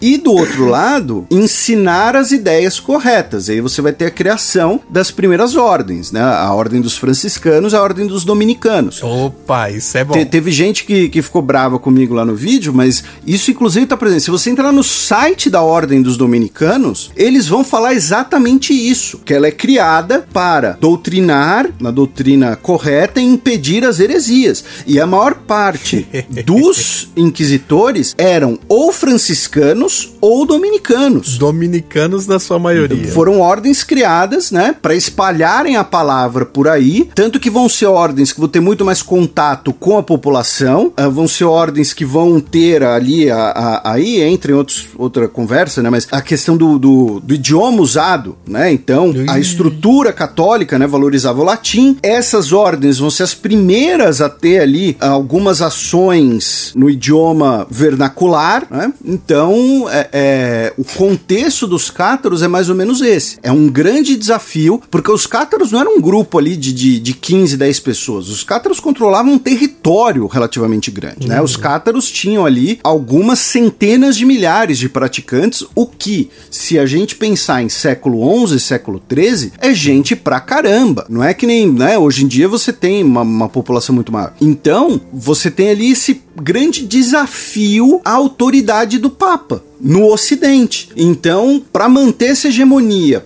E do outro lado, ensinar as ideias corretas. Aí você vai ter a criação das primeiras ordens, né? A ordem dos franciscanos, a ordem dos dominicanos. Opa, isso é bom. Te, teve gente que, que ficou brava comigo lá no vídeo, mas isso inclusive tá presente. Se você você entrar no site da Ordem dos Dominicanos, eles vão falar exatamente isso, que ela é criada para doutrinar, na doutrina correta, e impedir as heresias. E a maior parte dos inquisitores eram ou franciscanos ou dominicanos. Dominicanos na sua maioria. Foram ordens criadas, né, para espalharem a palavra por aí, tanto que vão ser ordens que vão ter muito mais contato com a população, uh, vão ser ordens que vão ter ali a, a, aí entra em outros, outra conversa, né? Mas a questão do, do, do idioma usado, né? Então, a estrutura católica, né, valorizava o latim. Essas ordens vão ser as primeiras a ter ali algumas ações no idioma vernacular, né? Então, é, é, o contexto dos cátaros é mais ou menos esse. É um grande desafio, porque os cátaros não eram um grupo ali de, de, de 15, 10 pessoas. Os cátaros controlavam um território relativamente grande, né? Os cátaros tinham ali algumas centenas de milhares de praticantes, o que, se a gente pensar em século 11, século 13, é gente pra caramba. Não é que nem, né? Hoje em dia você tem uma, uma população muito maior. Então, você tem ali esse grande desafio à autoridade do Papa no Ocidente. Então, para manter essa hegemonia,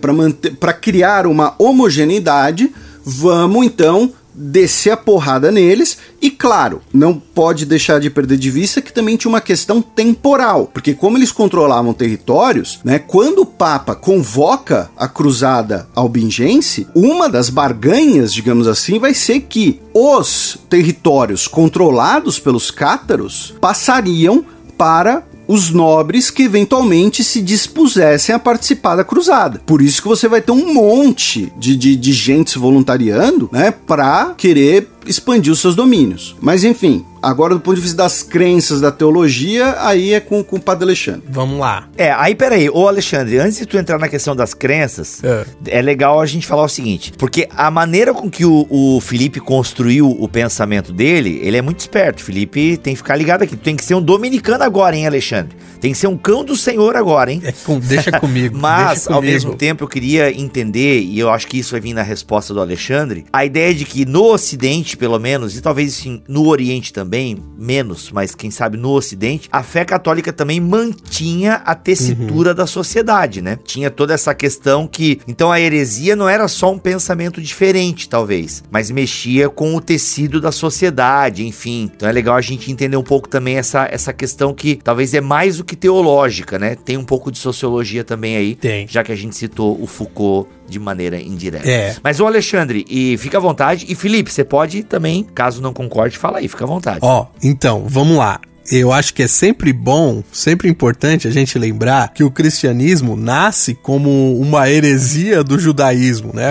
para criar uma homogeneidade, vamos então descer a porrada neles e claro, não pode deixar de perder de vista que também tinha uma questão temporal, porque como eles controlavam territórios, né, quando o Papa convoca a cruzada albingense, uma das barganhas, digamos assim, vai ser que os territórios controlados pelos cátaros passariam para os nobres que eventualmente se dispusessem a participar da cruzada. Por isso que você vai ter um monte de, de, de gente se voluntariando, né, para querer expandir os seus domínios. Mas enfim, agora do ponto de vista das crenças da teologia, aí é com, com o Padre Alexandre. Vamos lá. É, aí peraí, ô Alexandre, antes de tu entrar na questão das crenças, é, é legal a gente falar o seguinte, porque a maneira com que o, o, Felipe construiu o pensamento dele, ele é muito esperto. Felipe tem que ficar ligado aqui. Tu tem que ser um dominicano agora, hein, Alexandre? Tem que ser um cão do Senhor agora, hein? É, com, deixa comigo. Mas, deixa comigo. ao mesmo tempo, eu queria entender, e eu acho que isso vai vir na resposta do Alexandre, a ideia de que no Ocidente, pelo menos, e talvez sim, no Oriente também, menos, mas quem sabe no Ocidente, a fé católica também mantinha a tessitura uhum. da sociedade, né? Tinha toda essa questão que, então a heresia não era só um pensamento diferente, talvez, mas mexia com o tecido da sociedade, enfim. Então é legal a gente entender um pouco também essa, essa questão que talvez é mais do que teológica, né? Tem um pouco de sociologia também aí, Tem. já que a gente citou o Foucault de maneira indireta. É. Mas o Alexandre, e fica à vontade. E Felipe, você pode também, caso não concorde, fala aí, fica à vontade. Ó, então, vamos lá eu acho que é sempre bom, sempre importante a gente lembrar que o cristianismo nasce como uma heresia do judaísmo, né?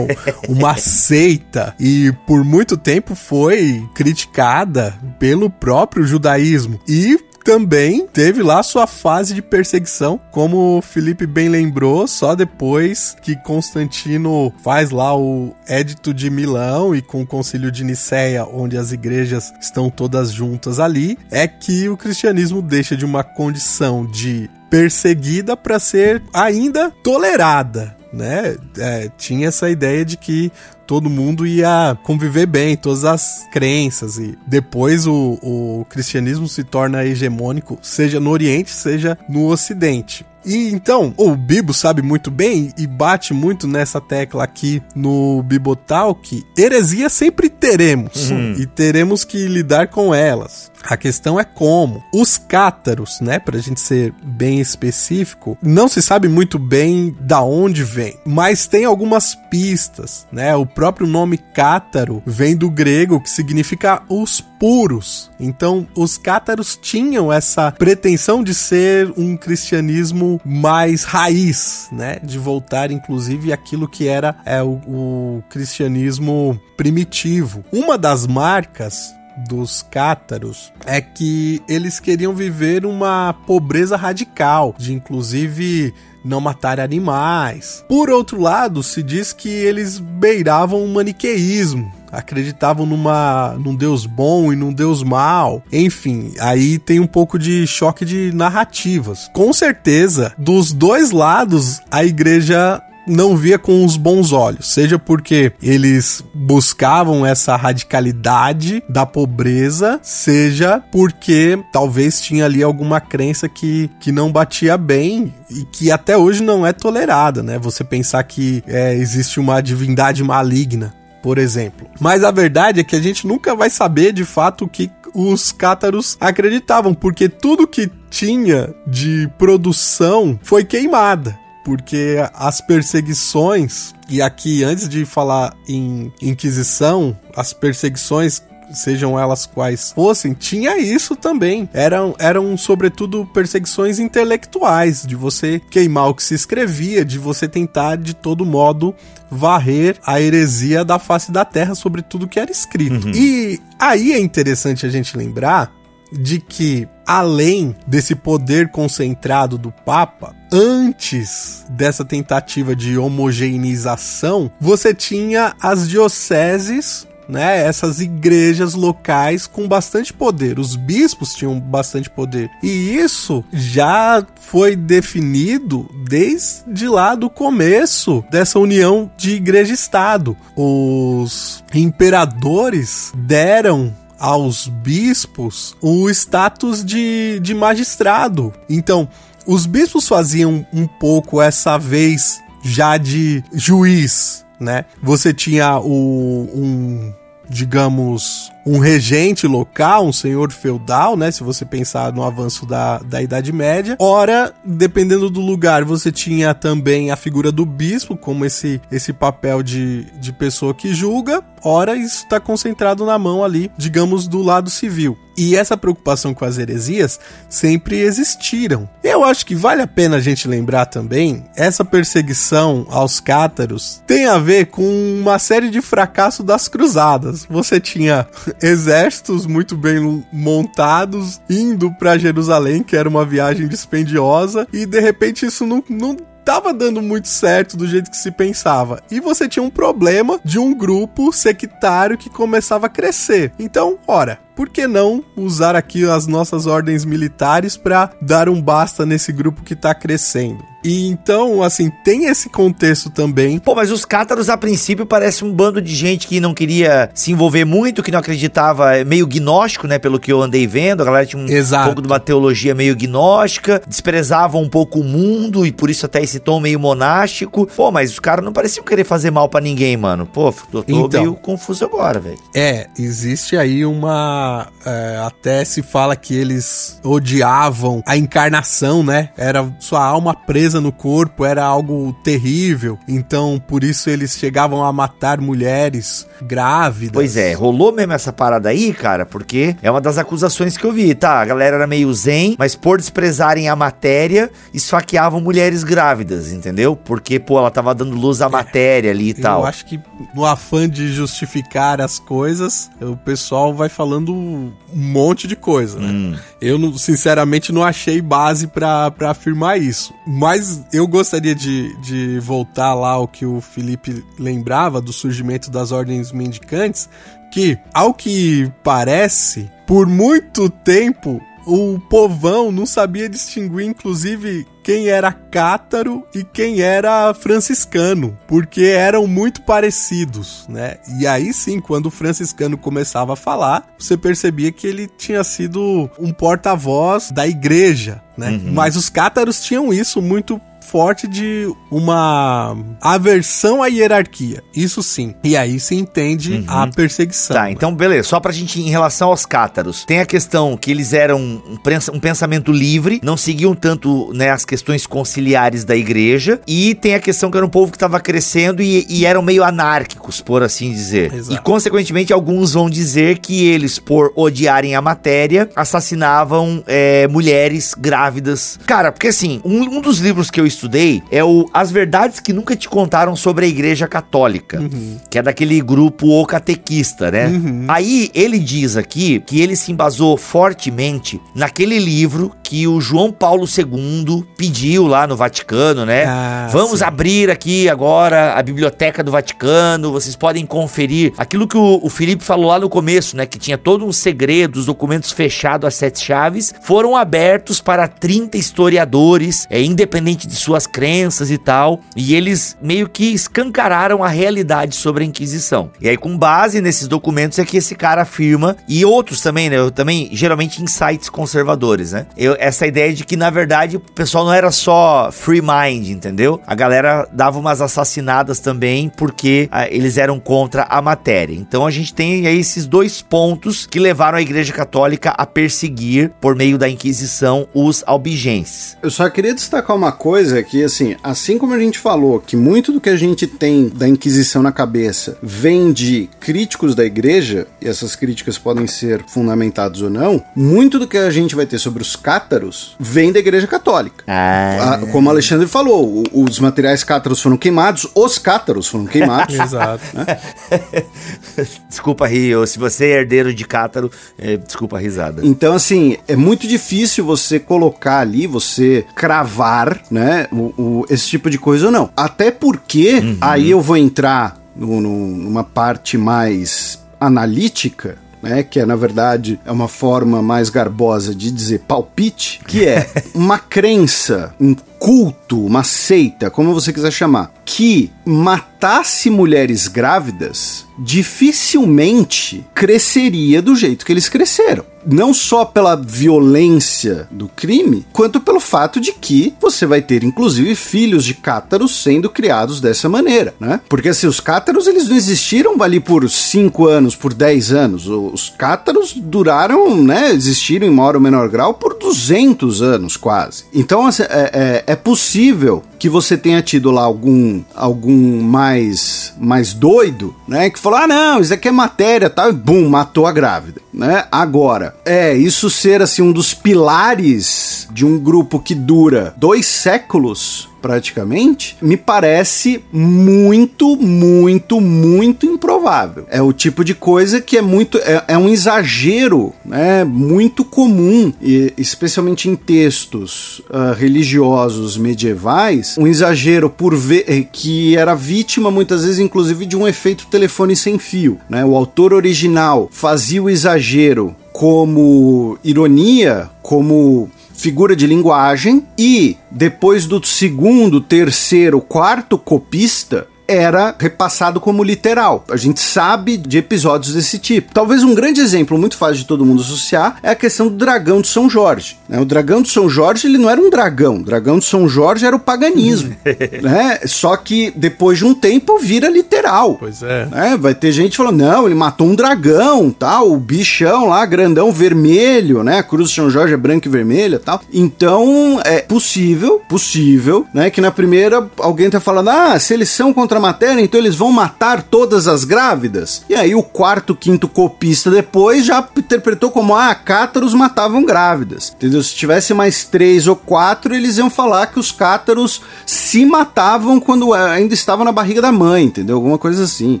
Uma seita e por muito tempo foi criticada pelo próprio judaísmo. E também teve lá sua fase de perseguição, como o Felipe bem lembrou, só depois que Constantino faz lá o Édito de Milão e com o Concílio de Nicéia, onde as igrejas estão todas juntas ali, é que o cristianismo deixa de uma condição de perseguida para ser ainda tolerada né? É, tinha essa ideia de que todo mundo ia conviver bem, todas as crenças. E depois o, o cristianismo se torna hegemônico, seja no Oriente, seja no Ocidente. E então, o Bibo sabe muito bem e bate muito nessa tecla aqui no Bibotalk. Heresia sempre teremos uhum. e teremos que lidar com elas. A questão é como. Os cátaros, né, pra gente ser bem específico, não se sabe muito bem da onde vem, mas tem algumas pistas, né? O próprio nome cátaro vem do grego que significa os puros. Então, os cátaros tinham essa pretensão de ser um cristianismo mais raiz, né? De voltar inclusive aquilo que era é, o, o cristianismo primitivo. Uma das marcas dos cátaros é que eles queriam viver uma pobreza radical, de inclusive não matar animais. Por outro lado, se diz que eles beiravam o maniqueísmo, acreditavam numa num deus bom e num deus mal. Enfim, aí tem um pouco de choque de narrativas. Com certeza, dos dois lados, a igreja não via com os bons olhos, seja porque eles buscavam essa radicalidade da pobreza, seja porque talvez tinha ali alguma crença que, que não batia bem e que até hoje não é tolerada, né? Você pensar que é, existe uma divindade maligna por exemplo. Mas a verdade é que a gente nunca vai saber de fato o que os cátaros acreditavam, porque tudo que tinha de produção foi queimada porque as perseguições, e aqui antes de falar em Inquisição, as perseguições sejam elas quais fossem, tinha isso também. Eram, eram sobretudo, perseguições intelectuais, de você queimar o que se escrevia, de você tentar de todo modo varrer a heresia da face da terra sobre tudo que era escrito. Uhum. E aí é interessante a gente lembrar de que, além desse poder concentrado do Papa, antes dessa tentativa de homogeneização, você tinha as dioceses né, essas igrejas locais com bastante poder. Os bispos tinham bastante poder. E isso já foi definido desde lá do começo dessa união de igreja e Estado. Os imperadores deram aos bispos o status de, de magistrado. Então, os bispos faziam um pouco essa vez já de juiz, né? Você tinha o, um, digamos, um regente local, um senhor feudal, né? Se você pensar no avanço da, da Idade Média. Ora, dependendo do lugar, você tinha também a figura do bispo, como esse, esse papel de, de pessoa que julga. Ora, isso está concentrado na mão ali, digamos, do lado civil. E essa preocupação com as heresias sempre existiram. Eu acho que vale a pena a gente lembrar também, essa perseguição aos cátaros tem a ver com uma série de fracassos das cruzadas. Você tinha exércitos muito bem montados indo para Jerusalém, que era uma viagem dispendiosa, e de repente isso não, não tava dando muito certo do jeito que se pensava. E você tinha um problema de um grupo sectário que começava a crescer. Então, ora, por que não usar aqui as nossas ordens militares para dar um basta nesse grupo que tá crescendo? E então, assim, tem esse contexto também. Pô, mas os cátaros a princípio parece um bando de gente que não queria se envolver muito, que não acreditava, é meio gnóstico, né, pelo que eu andei vendo. A galera tinha um Exato. pouco de uma teologia meio gnóstica, desprezavam um pouco o mundo e por isso até esse tom meio monástico. Pô, mas os caras não pareciam querer fazer mal para ninguém, mano. Pô, eu tô então, meio confuso agora, velho. É, existe aí uma é, até se fala que eles odiavam a encarnação, né? Era sua alma presa no corpo, era algo terrível. Então, por isso eles chegavam a matar mulheres grávidas. Pois é, rolou mesmo essa parada aí, cara, porque é uma das acusações que eu vi, tá? A galera era meio zen, mas por desprezarem a matéria, esfaqueavam mulheres grávidas, entendeu? Porque, pô, ela tava dando luz à é, matéria ali e tal. Eu acho que no afã de justificar as coisas, o pessoal vai falando um monte de coisa, né? Hum. Eu, sinceramente, não achei base para afirmar isso. Mas eu gostaria de, de voltar lá ao que o Felipe lembrava do surgimento das ordens mendicantes, que, ao que parece, por muito tempo o povão não sabia distinguir, inclusive, quem era cátaro e quem era franciscano, porque eram muito parecidos, né? E aí sim, quando o franciscano começava a falar, você percebia que ele tinha sido um porta-voz da igreja, né? Uhum. Mas os cátaros tinham isso muito forte de uma aversão à hierarquia. Isso sim. E aí se entende uhum. a perseguição. Tá, então beleza. Só pra gente, em relação aos cátaros, tem a questão que eles eram um, um pensamento livre, não seguiam tanto né, as questões conciliares da igreja, e tem a questão que era um povo que estava crescendo e, e, eram meio anárquicos, por assim dizer. Exato. E consequentemente, alguns vão dizer que eles, por odiarem a matéria, assassinavam é, mulheres grávidas. Cara, porque assim, um, um dos livros que eu estudei é o As Verdades que Nunca Te Contaram sobre a Igreja Católica, uhum. que é daquele grupo O Catequista, né? Uhum. Aí ele diz aqui que ele se embasou fortemente naquele livro que o João Paulo II pediu lá no Vaticano, né? Ah, Vamos sim. abrir aqui agora a Biblioteca do Vaticano, vocês podem conferir aquilo que o, o Felipe falou lá no começo, né? Que tinha todo um segredo, os documentos fechados às sete chaves, foram abertos para 30 historiadores, é, independente de suas crenças e tal, e eles meio que escancararam a realidade sobre a Inquisição. E aí, com base nesses documentos, é que esse cara afirma, e outros também, né? Eu também, geralmente, insights conservadores, né? Eu, essa ideia de que, na verdade, o pessoal não era só free mind, entendeu? A galera dava umas assassinadas também porque ah, eles eram contra a matéria. Então a gente tem aí esses dois pontos que levaram a Igreja Católica a perseguir, por meio da Inquisição, os albigenses. Eu só queria destacar uma coisa coisa que, assim, assim como a gente falou que muito do que a gente tem da Inquisição na cabeça vem de críticos da igreja, e essas críticas podem ser fundamentadas ou não, muito do que a gente vai ter sobre os cátaros vem da igreja católica. Ah. Ah, como o Alexandre falou, o- os materiais cátaros foram queimados, os cátaros foram queimados. Exato. desculpa, Rio. Se você é herdeiro de Cátaro, é, desculpa a risada. Então, assim, é muito difícil você colocar ali, você cravar, né, o, o- esse tipo de coisa ou não. Até porque, aí eu vou entrar no- no- numa parte mais analítica, né, que é, na verdade, é uma forma mais garbosa de dizer palpite, que é uma crença, um culto, uma seita, como você quiser chamar, que matasse mulheres grávidas, dificilmente cresceria do jeito que eles cresceram. Não só pela violência do crime, quanto pelo fato de que você vai ter, inclusive, filhos de cátaros sendo criados dessa maneira, né? Porque assim, os cátaros eles não existiram ali por 5 anos, por 10 anos. Os cátaros duraram, né? Existiram em maior ou menor grau por 200 anos quase. Então assim, é, é, é possível que você tenha tido lá algum algum mais mais doido, né, que falou: "Ah, não, isso aqui é matéria", tal, e bum, matou a grávida, né? Agora, é, isso ser assim um dos pilares de um grupo que dura dois séculos praticamente, me parece muito, muito, muito improvável. É o tipo de coisa que é muito. É, é um exagero, né? Muito comum, e, especialmente em textos ah, religiosos medievais, um exagero por ver eh, que era vítima muitas vezes, inclusive, de um efeito telefone sem fio. Né? O autor original fazia o exagero como ironia, como figura de linguagem e depois do segundo, terceiro, quarto copista era repassado como literal. A gente sabe de episódios desse tipo. Talvez um grande exemplo muito fácil de todo mundo associar é a questão do dragão de São Jorge. né? O dragão de São Jorge ele não era um dragão. O dragão de São Jorge era o paganismo. né? Só que depois de um tempo vira literal. Pois é. É, vai ter gente falando, não, ele matou um dragão, tal, o bichão lá, grandão, vermelho, né? A cruz de São Jorge é branca e vermelha, tal. Então, é possível, possível, né? Que na primeira alguém tá falando, ah, se eles são contra a matéria, então eles vão matar todas as grávidas. E aí o quarto, quinto copista depois já interpretou como, ah, cátaros matavam grávidas, entendeu? Se tivesse mais três ou quatro, eles iam falar que os cátaros se matavam quando ainda estavam na barriga da mãe, entendeu? Alguma coisa assim.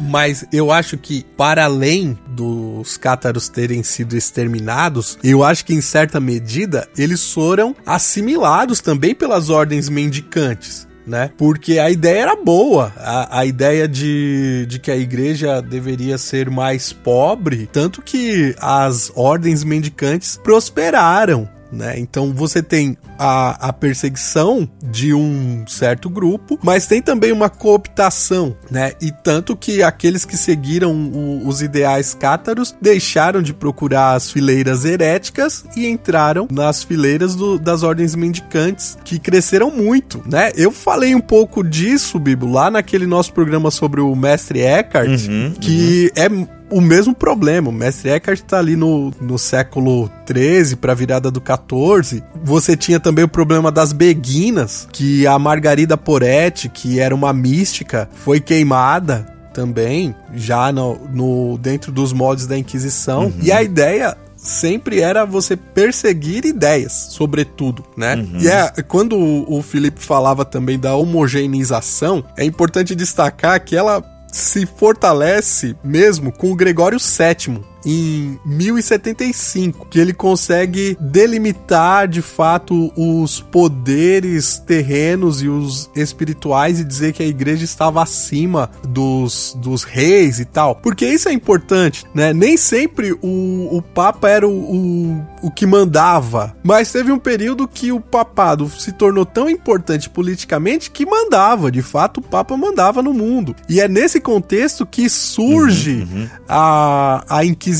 Mas eu acho que, para além dos cátaros terem sido exterminados, eu acho que, em certa medida, eles foram assimilados também pelas ordens mendicantes. Né? Porque a ideia era boa, a, a ideia de, de que a igreja deveria ser mais pobre, tanto que as ordens mendicantes prosperaram, né? Então você tem a, a perseguição de um certo grupo, mas tem também uma cooptação, né? E tanto que aqueles que seguiram o- os ideais cátaros deixaram de procurar as fileiras heréticas e entraram nas fileiras do- das ordens mendicantes, que cresceram muito, né? Eu falei um pouco disso, Bibo, lá naquele nosso programa sobre o mestre Eckhart, que é o mesmo problema. O mestre Eckhart tá ali no, no século 13 para virada do 14. Você tinha também o problema das beguinas, que a Margarida Poretti, que era uma mística, foi queimada também, já no, no dentro dos moldes da Inquisição. E a ideia sempre era você perseguir ideias, sobretudo, né? E é, quando o, o Felipe falava também da homogeneização, é importante destacar que ela se fortalece mesmo com o Gregório VII em 1075, que ele consegue delimitar de fato os poderes terrenos e os espirituais e dizer que a igreja estava acima dos, dos reis e tal. Porque isso é importante, né? Nem sempre o, o Papa era o, o, o que mandava, mas teve um período que o papado se tornou tão importante politicamente que mandava, de fato o Papa mandava no mundo. E é nesse contexto que surge a, a Inquisição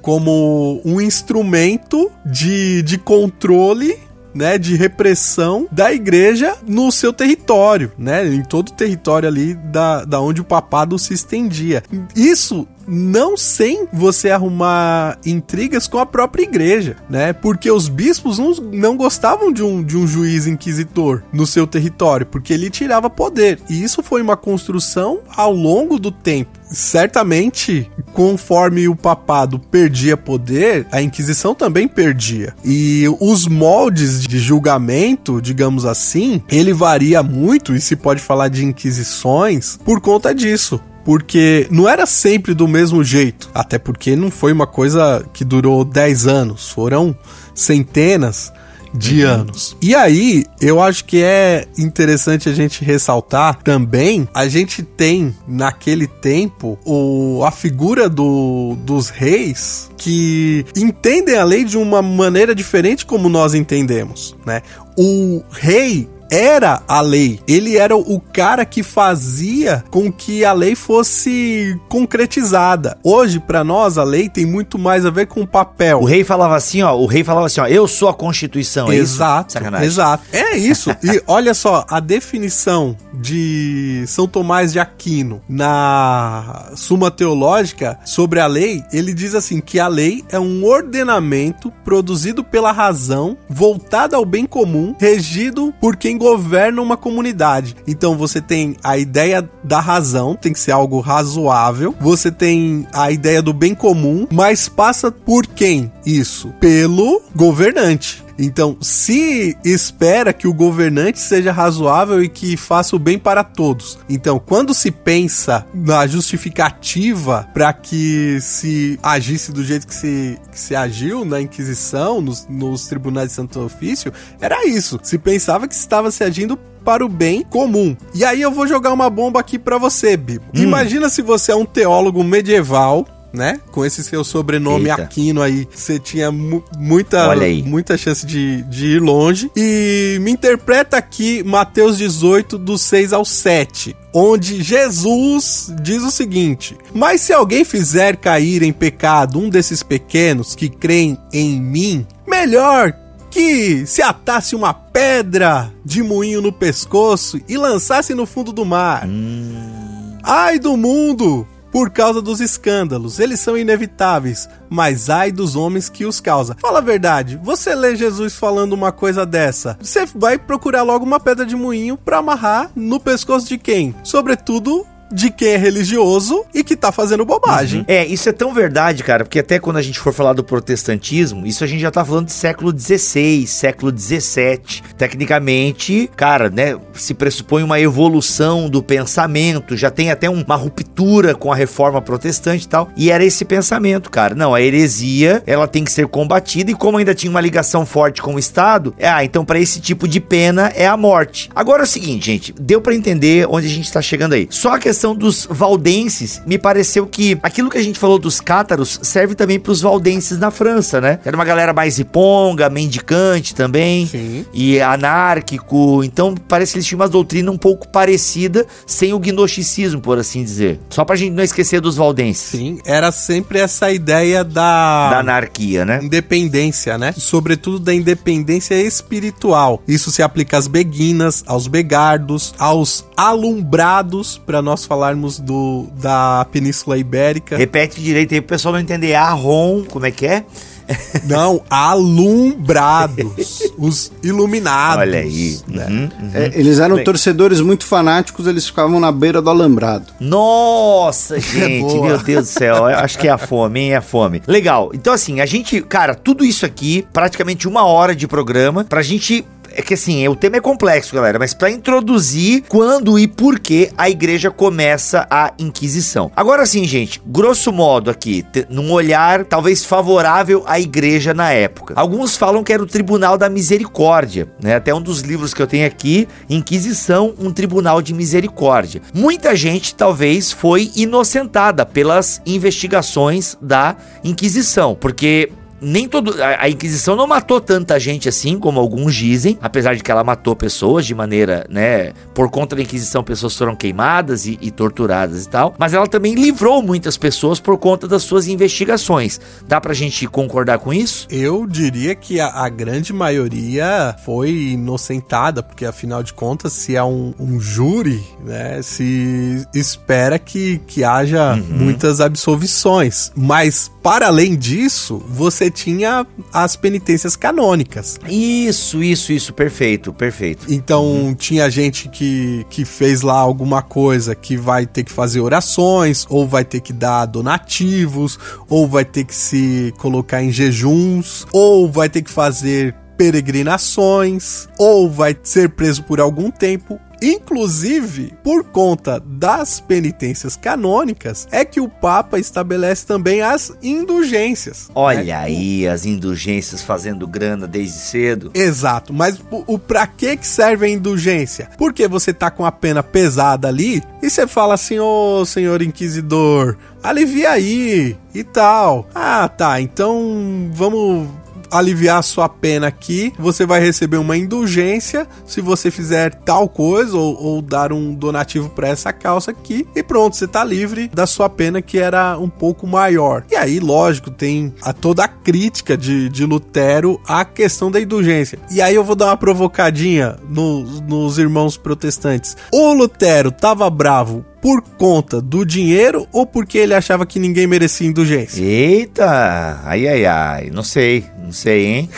como um instrumento de, de controle né, de repressão da igreja no seu território, né, em todo o território ali da, da onde o papado se estendia. Isso não sem você arrumar intrigas com a própria igreja, né? Porque os bispos não, não gostavam de um, de um juiz inquisitor no seu território, porque ele tirava poder. E isso foi uma construção ao longo do tempo certamente, conforme o papado perdia poder, a Inquisição também perdia. E os moldes de julgamento, digamos assim, ele varia muito, e se pode falar de inquisições, por conta disso porque não era sempre do mesmo jeito, até porque não foi uma coisa que durou 10 anos, foram centenas de uhum. anos. E aí, eu acho que é interessante a gente ressaltar também, a gente tem naquele tempo o, a figura do, dos reis que entendem a lei de uma maneira diferente como nós entendemos, né? O rei era a lei. Ele era o cara que fazia com que a lei fosse concretizada. Hoje, para nós, a lei tem muito mais a ver com o papel. O rei falava assim, ó. O rei falava assim, ó. Eu sou a Constituição. É exato. Isso? Sacanagem. Exato. É isso. e olha só, a definição de São Tomás de Aquino na Suma Teológica sobre a lei, ele diz assim que a lei é um ordenamento produzido pela razão, voltado ao bem comum, regido por quem governa uma comunidade. Então você tem a ideia da razão, tem que ser algo razoável. Você tem a ideia do bem comum, mas passa por quem isso? Pelo governante. Então, se espera que o governante seja razoável e que faça o bem para todos. Então, quando se pensa na justificativa para que se agisse do jeito que se, que se agiu na Inquisição, nos, nos tribunais de Santo Ofício, era isso. Se pensava que estava se agindo para o bem comum. E aí eu vou jogar uma bomba aqui para você, Bibo. Hum. Imagina se você é um teólogo medieval né? Com esse seu sobrenome Eita. Aquino aí, você tinha mu muita, muita chance de, de ir longe. E me interpreta aqui Mateus 18, do 6 ao 7 onde Jesus diz o seguinte: Mas se alguém fizer cair em pecado um desses pequenos que creem em mim, melhor que se atasse uma pedra de moinho no pescoço e lançasse no fundo do mar. Hum. Ai do mundo por causa dos escândalos. Eles são inevitáveis, mas ai dos homens que os causa. Fala a verdade, você lê Jesus falando uma coisa dessa, você vai procurar logo uma pedra de moinho para amarrar no pescoço de quem? Sobretudo de quem é religioso e que tá fazendo bobagem. Uhum. É, isso é tão verdade, cara, porque até quando a gente for falar do protestantismo, isso a gente já tá falando de século XVI, século XVII. Tecnicamente, cara, né, se pressupõe uma evolução do pensamento, já tem até uma ruptura com a reforma protestante e tal. E era esse pensamento, cara. Não, a heresia, ela tem que ser combatida e como ainda tinha uma ligação forte com o Estado, é, ah, então para esse tipo de pena é a morte. Agora é o seguinte, gente, deu para entender onde a gente tá chegando aí. Só a questão questão dos valdenses, me pareceu que aquilo que a gente falou dos cátaros serve também para os valdenses na França, né? Era uma galera mais hiponga, mendicante também, Sim. e anárquico. Então parece que eles tinham uma doutrina um pouco parecida, sem o gnosticismo, por assim dizer. Só pra gente não esquecer dos valdenses. Sim, era sempre essa ideia da. Da anarquia, né? Independência, né? Sobretudo da independência espiritual. Isso se aplica às beguinas, aos begardos, aos alumbrados, para nós falarmos do, da Península Ibérica. Repete direito aí pro pessoal não entender. Arrom, como é que é? Não, alumbrados. os iluminados. Olha aí. Né? Uhum, uhum. É, eles eram Bem, torcedores muito fanáticos, eles ficavam na beira do alambrado. Nossa, gente, meu Deus do céu. acho que é a fome, hein? É a fome. Legal. Então, assim, a gente, cara, tudo isso aqui, praticamente uma hora de programa, pra gente é que assim, o tema é complexo, galera, mas para introduzir quando e por que a igreja começa a Inquisição. Agora sim, gente, grosso modo aqui, num olhar talvez favorável à igreja na época. Alguns falam que era o Tribunal da Misericórdia, né? Até um dos livros que eu tenho aqui, Inquisição, um Tribunal de Misericórdia. Muita gente talvez foi inocentada pelas investigações da Inquisição, porque nem todo. A, a, Inquisição não matou tanta gente assim, como alguns dizem, apesar de que ela matou pessoas de maneira, né? Por conta da Inquisição, pessoas foram queimadas e, e torturadas e tal. Mas ela também livrou muitas pessoas por conta das suas investigações. Dá pra gente concordar com isso? Eu diria que a, a grande maioria foi inocentada, porque afinal de contas, se é um, um júri, né? Se espera que, que haja uhum. muitas absolvições. Mas, para além disso, você tinha as penitências canônicas. Isso, isso, isso, perfeito, perfeito. Então, uhum. tinha gente que, que fez lá alguma coisa que vai ter que fazer orações, ou vai ter que dar donativos, ou vai ter que se colocar em jejuns, ou vai ter que fazer peregrinações, ou vai ser preso por algum tempo, Inclusive, por conta das penitências canônicas, é que o Papa estabelece também as indulgências. Olha né? aí, as indulgências fazendo grana desde cedo. Exato, mas o, o pra que que serve a indulgência? Porque você tá com a pena pesada ali e você fala assim, ô oh, senhor inquisidor, alivia aí e tal. Ah, tá, então vamos aliviar a sua pena aqui, você vai receber uma indulgência se você fizer tal coisa ou, ou dar um donativo para essa calça aqui e pronto, você tá livre da sua pena que era um pouco maior. E aí, lógico, tem a toda a crítica de, de Lutero à questão da indulgência. E aí eu vou dar uma provocadinha nos, nos irmãos protestantes. O Lutero tava bravo por conta do dinheiro ou porque ele achava que ninguém merecia indulgência? Eita, ai ai ai, não sei, não sei, hein?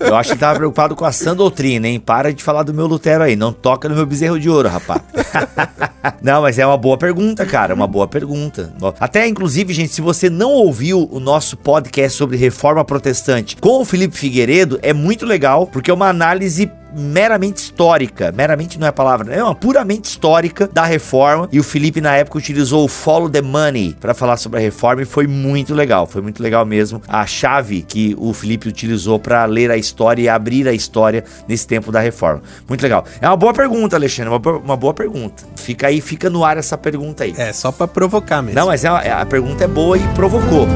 Eu acho que tava preocupado com a sã doutrina, hein? Para de falar do meu Lutero aí, não toca no meu bezerro de ouro, rapaz. não, mas é uma boa pergunta, cara, uma boa pergunta. Até, inclusive, gente, se você não ouviu o nosso podcast sobre reforma protestante com o Felipe Figueiredo, é muito legal, porque é uma análise meramente histórica, meramente não é a palavra, é uma puramente histórica da reforma. E o Felipe na época utilizou o Follow the Money para falar sobre a reforma e foi muito legal, foi muito legal mesmo a chave que o Felipe utilizou para ler a história e abrir a história nesse tempo da reforma. Muito legal. É uma boa pergunta, Alexandre, uma, boa, uma boa pergunta. Fica aí, fica no ar essa pergunta aí. É só para provocar mesmo. Não, mas é, a pergunta é boa e provocou.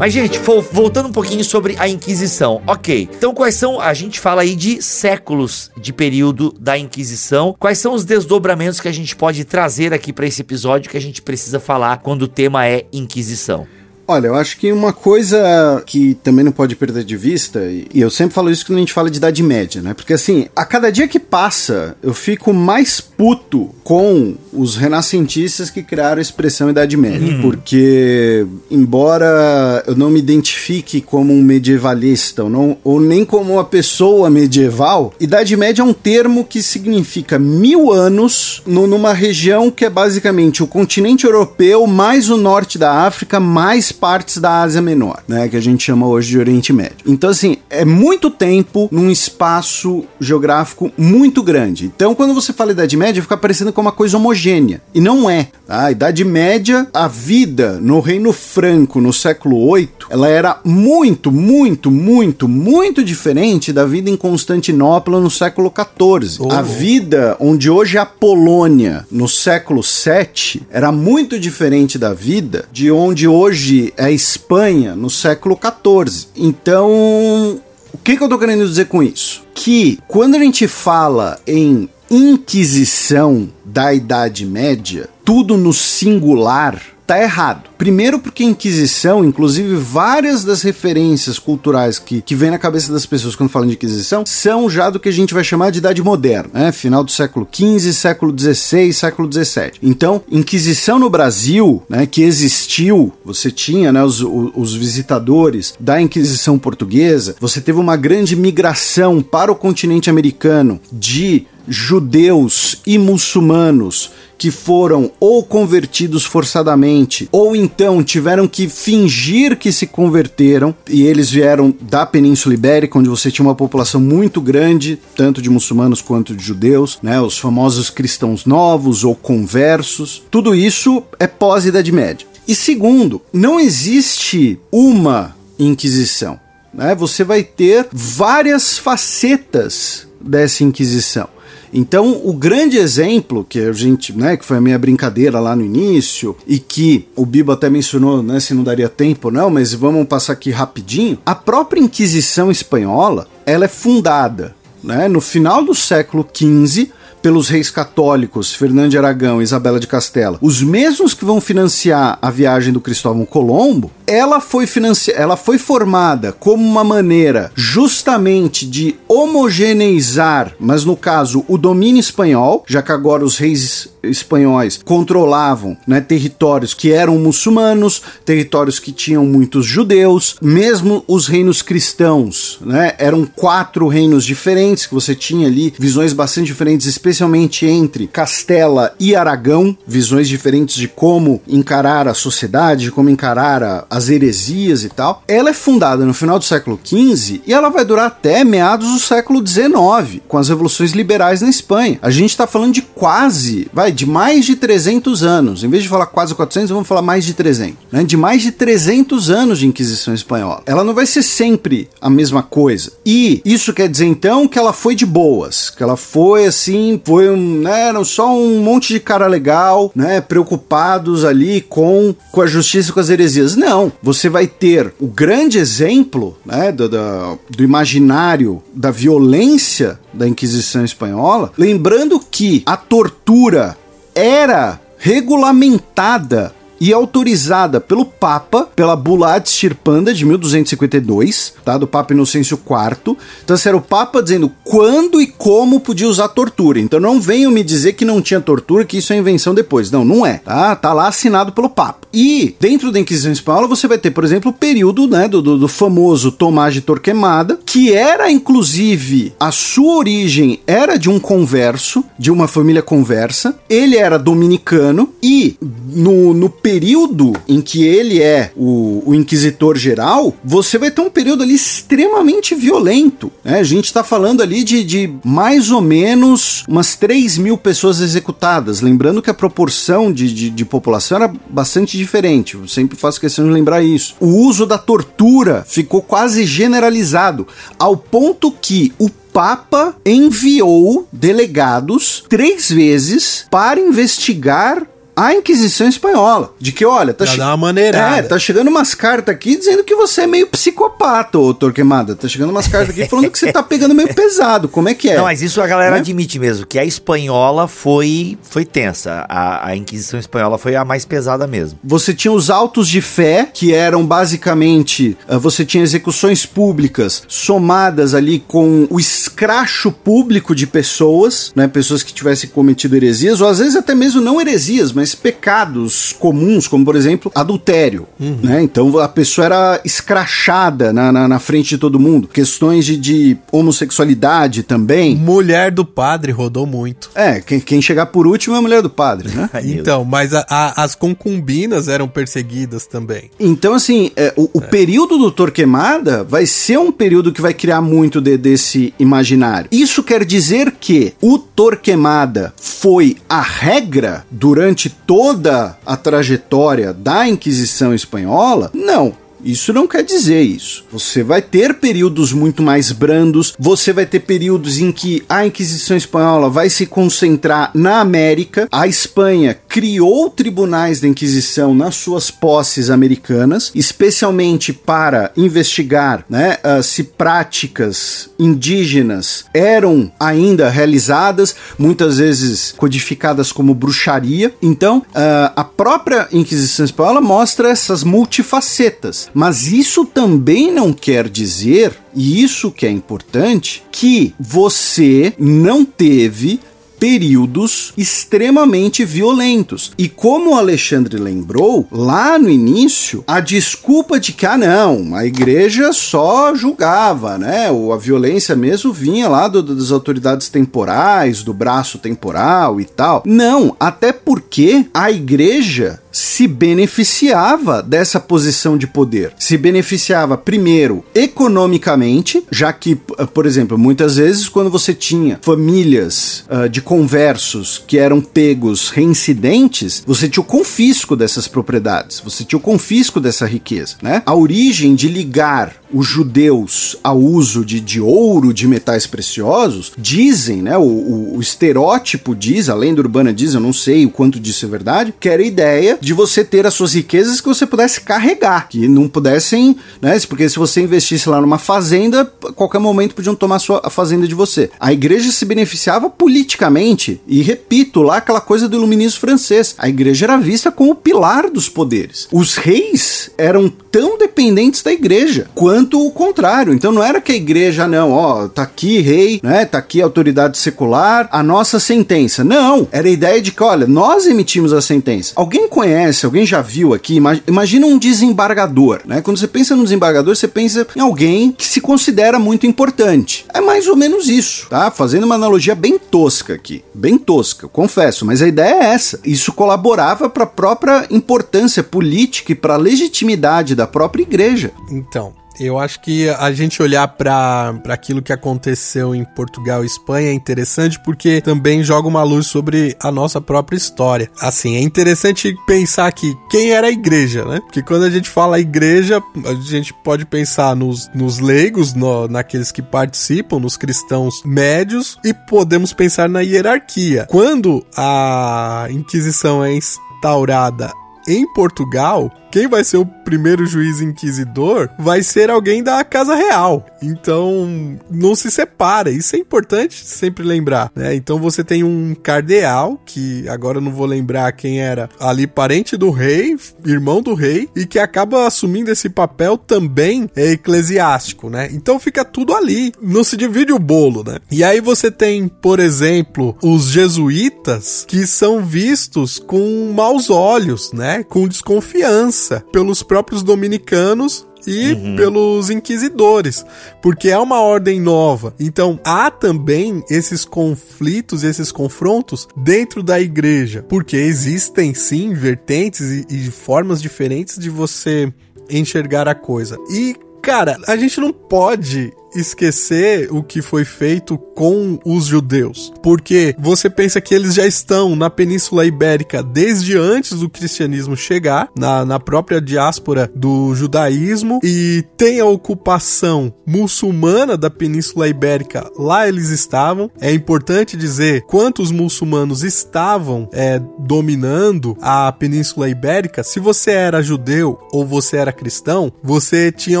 Mas, gente, voltando um pouquinho sobre a Inquisição. Ok, então quais são. A gente fala aí de séculos de período da Inquisição. Quais são os desdobramentos que a gente pode trazer aqui para esse episódio que a gente precisa falar quando o tema é Inquisição? Olha, eu acho que uma coisa que também não pode perder de vista, e eu sempre falo isso quando a gente fala de Idade Média, né? Porque assim, a cada dia que passa, eu fico mais puto com os renascentistas que criaram a expressão Idade Média. Uhum. Porque, embora eu não me identifique como um medievalista, ou, não, ou nem como uma pessoa medieval, Idade Média é um termo que significa mil anos no, numa região que é basicamente o continente europeu, mais o norte da África, mais partes da Ásia Menor, né, que a gente chama hoje de Oriente Médio. Então, assim, é muito tempo num espaço geográfico muito grande. Então, quando você fala Idade Média, fica parecendo como uma coisa homogênea. E não é. Tá? A Idade Média, a vida no Reino Franco no século VIII, ela era muito, muito, muito, muito diferente da vida em Constantinopla no século XIV. Oh. A vida onde hoje é a Polônia no século VII era muito diferente da vida de onde hoje a Espanha no século XIV. Então, o que, que eu estou querendo dizer com isso? Que quando a gente fala em Inquisição da Idade Média, tudo no singular tá errado. Primeiro porque a Inquisição, inclusive várias das referências culturais que, que vem na cabeça das pessoas quando falam de Inquisição, são já do que a gente vai chamar de Idade Moderna, né? Final do século XV, século XVI, século XVII. Então, Inquisição no Brasil, né, que existiu, você tinha né, os, os visitadores da Inquisição portuguesa, você teve uma grande migração para o continente americano de judeus e muçulmanos que foram ou convertidos forçadamente ou então tiveram que fingir que se converteram e eles vieram da Península Ibérica, onde você tinha uma população muito grande, tanto de muçulmanos quanto de judeus, né, os famosos cristãos novos ou conversos. Tudo isso é pós-Idade Média. E segundo, não existe uma Inquisição. Né? Você vai ter várias facetas dessa Inquisição. Então, o grande exemplo que a gente, né, que foi a minha brincadeira lá no início e que o Bibo até mencionou, né, se não daria tempo, não, mas vamos passar aqui rapidinho. A própria Inquisição espanhola, ela é fundada, né, no final do século XV pelos reis católicos Fernando de Aragão e Isabela de Castela, os mesmos que vão financiar a viagem do Cristóvão Colombo, ela foi financiada, ela foi formada como uma maneira justamente de homogeneizar, mas no caso o domínio espanhol, já que agora os reis espanhóis controlavam né, territórios que eram muçulmanos, territórios que tinham muitos judeus, mesmo os reinos cristãos, né, eram quatro reinos diferentes que você tinha ali visões bastante diferentes, especialmente entre Castela e Aragão, visões diferentes de como encarar a sociedade, de como encarar a, as heresias e tal. Ela é fundada no final do século XV e ela vai durar até meados do século XIX, com as revoluções liberais na Espanha. A gente está falando de quase, vai, de mais de 300 anos. Em vez de falar quase 400, vamos falar mais de 300. Né? De mais de 300 anos de Inquisição Espanhola. Ela não vai ser sempre a mesma coisa. E isso quer dizer então que ela foi de boas, que ela foi assim, foi um, né, eram só um monte de cara legal, né, preocupados ali com, com a justiça e com as heresias. Não, você vai ter o grande exemplo né, do, do, do imaginário da violência da Inquisição Espanhola, lembrando que a tortura era regulamentada e autorizada pelo Papa, pela Bula Ad Stirpanda de 1252, tá? Do Papa Inocêncio IV. Então, esse era o Papa dizendo quando e como podia usar tortura. Então, não venham me dizer que não tinha tortura, que isso é invenção depois. Não, não é, tá? Tá lá assinado pelo Papa. E, dentro da Inquisição Espanhola, você vai ter, por exemplo, o período, né, do, do, do famoso Tomás de Torquemada, que era, inclusive, a sua origem era de um converso, de uma família conversa. Ele era dominicano e, no, no período em que ele é o, o inquisitor geral, você vai ter um período ali extremamente violento. Né? A gente está falando ali de, de mais ou menos umas 3 mil pessoas executadas. Lembrando que a proporção de, de, de população era bastante diferente. Eu sempre faço questão de lembrar isso. O uso da tortura ficou quase generalizado, ao ponto que o Papa enviou delegados três vezes para investigar a Inquisição Espanhola. De que, olha, tá, dar uma maneirada. é, tá chegando umas cartas aqui dizendo que você é meio psicopata, ô Torquemada. Tá chegando umas cartas aqui falando que você tá pegando meio pesado. Como é que é? Não, mas isso a galera Né? admite mesmo, que a espanhola foi, foi tensa. A, a Inquisição Espanhola foi a mais pesada mesmo. Você tinha os autos de fé, que eram basicamente. ah, Você tinha execuções públicas somadas ali com o escracho público de pessoas, né? Pessoas que tivessem cometido heresias, ou às vezes até mesmo não heresias, mas pecados comuns, como por exemplo adultério. Né? Então a pessoa era escrachada na, na, na frente de todo mundo. Questões de, de homossexualidade também. Mulher do padre rodou muito. É, quem, quem chegar por último é a mulher do padre, né? Então, mas a- a- as concubinas eram perseguidas também. Então, assim, é, o, o período do Torquemada vai ser um período que vai criar muito de- desse imaginário. Isso quer dizer que o Torquemada foi a regra durante toda a trajetória da Inquisição Espanhola? Não. Isso não quer dizer isso. Você vai ter períodos muito mais brandos, você vai ter períodos em que a Inquisição Espanhola vai se concentrar na América. A Espanha criou tribunais da Inquisição nas suas posses americanas, especialmente para investigar né, ah, se práticas indígenas eram ainda realizadas, muitas vezes codificadas como bruxaria. Então, ah, a própria Inquisição Espanhola mostra essas multifacetas. Mas isso também não quer dizer, e isso que é importante, que você não teve períodos extremamente violentos. E como o Alexandre lembrou, lá no início, a desculpa de que, ah, não, a igreja só julgava, né? O- A violência mesmo vinha lá do- das autoridades temporais, do braço temporal e tal. Não, até porque a igreja se beneficiava dessa posição de poder. Se beneficiava, primeiro, economicamente, já que, p- por exemplo, muitas vezes quando você tinha famílias ah, de conversos que eram pegos reincidentes, você tinha o confisco dessas propriedades, você tinha o confisco dessa riqueza, né? A origem de ligar os judeus ao uso de, de ouro, de metais preciosos, dizem, né? O, o, o estereótipo diz, a lenda urbana diz, eu não sei o quanto disso é verdade, que era a ideia de você ter as suas riquezas que você pudesse carregar, que não pudessem, né? Porque se você investisse lá numa fazenda, a qualquer momento podiam tomar a, sua, a fazenda de você. A igreja se beneficiava politicamente, e repito, lá aquela coisa do iluminismo francês. A igreja era vista como o pilar dos poderes. Os reis eram tão dependentes da igreja quanto o contrário. Então não era que a igreja, não, ó, tá aqui rei, né? Tá aqui autoridade secular, a nossa sentença. Não, era a ideia de que, olha, nós emitimos a sentença. Alguém conhece, alguém já viu aqui? Imagina um desembargador, né? Quando você pensa no desembargador, você pensa em alguém que se considera muito importante. É mais ou menos isso, tá? Fazendo uma analogia bem tosca aqui, bem tosca, confesso, mas a ideia é essa. Isso colaborava para a própria importância política e para a legitimidade da própria igreja. Então, eu acho que a gente olhar para aquilo que aconteceu em Portugal e Espanha é interessante porque também joga uma luz sobre a nossa própria história. Assim, é interessante pensar que quem era a igreja, né? Porque quando a gente fala igreja, a gente pode pensar nos, nos leigos, no, naqueles que participam, nos cristãos médios, e podemos pensar na hierarquia. Quando a Inquisição é instaurada em Portugal, quem vai ser o primeiro juiz inquisidor vai ser alguém da Casa Real. Então, não se separa. Isso é importante sempre lembrar, né? Então você tem um cardeal, que agora eu não vou lembrar quem era, ali parente do rei, irmão do rei, e que acaba assumindo esse papel também é eclesiástico, né? Então fica tudo ali, não se divide o bolo, né? E aí você tem, por exemplo, os jesuítas que são vistos com maus olhos, né? Com desconfiança pelos próprios dominicanos e uhum. pelos inquisidores, porque é uma ordem nova. Então há também esses conflitos, esses confrontos dentro da igreja, porque existem sim vertentes e, e formas diferentes de você enxergar a coisa. E cara, a gente não pode esquecer o que foi feito com os judeus, porque você pensa que eles já estão na Península Ibérica desde antes do cristianismo chegar, na, na própria diáspora do judaísmo, e tem a ocupação muçulmana da Península Ibérica, lá eles estavam. É importante dizer quantos muçulmanos estavam é, dominando a Península Ibérica. Se você era judeu ou você era cristão, você tinha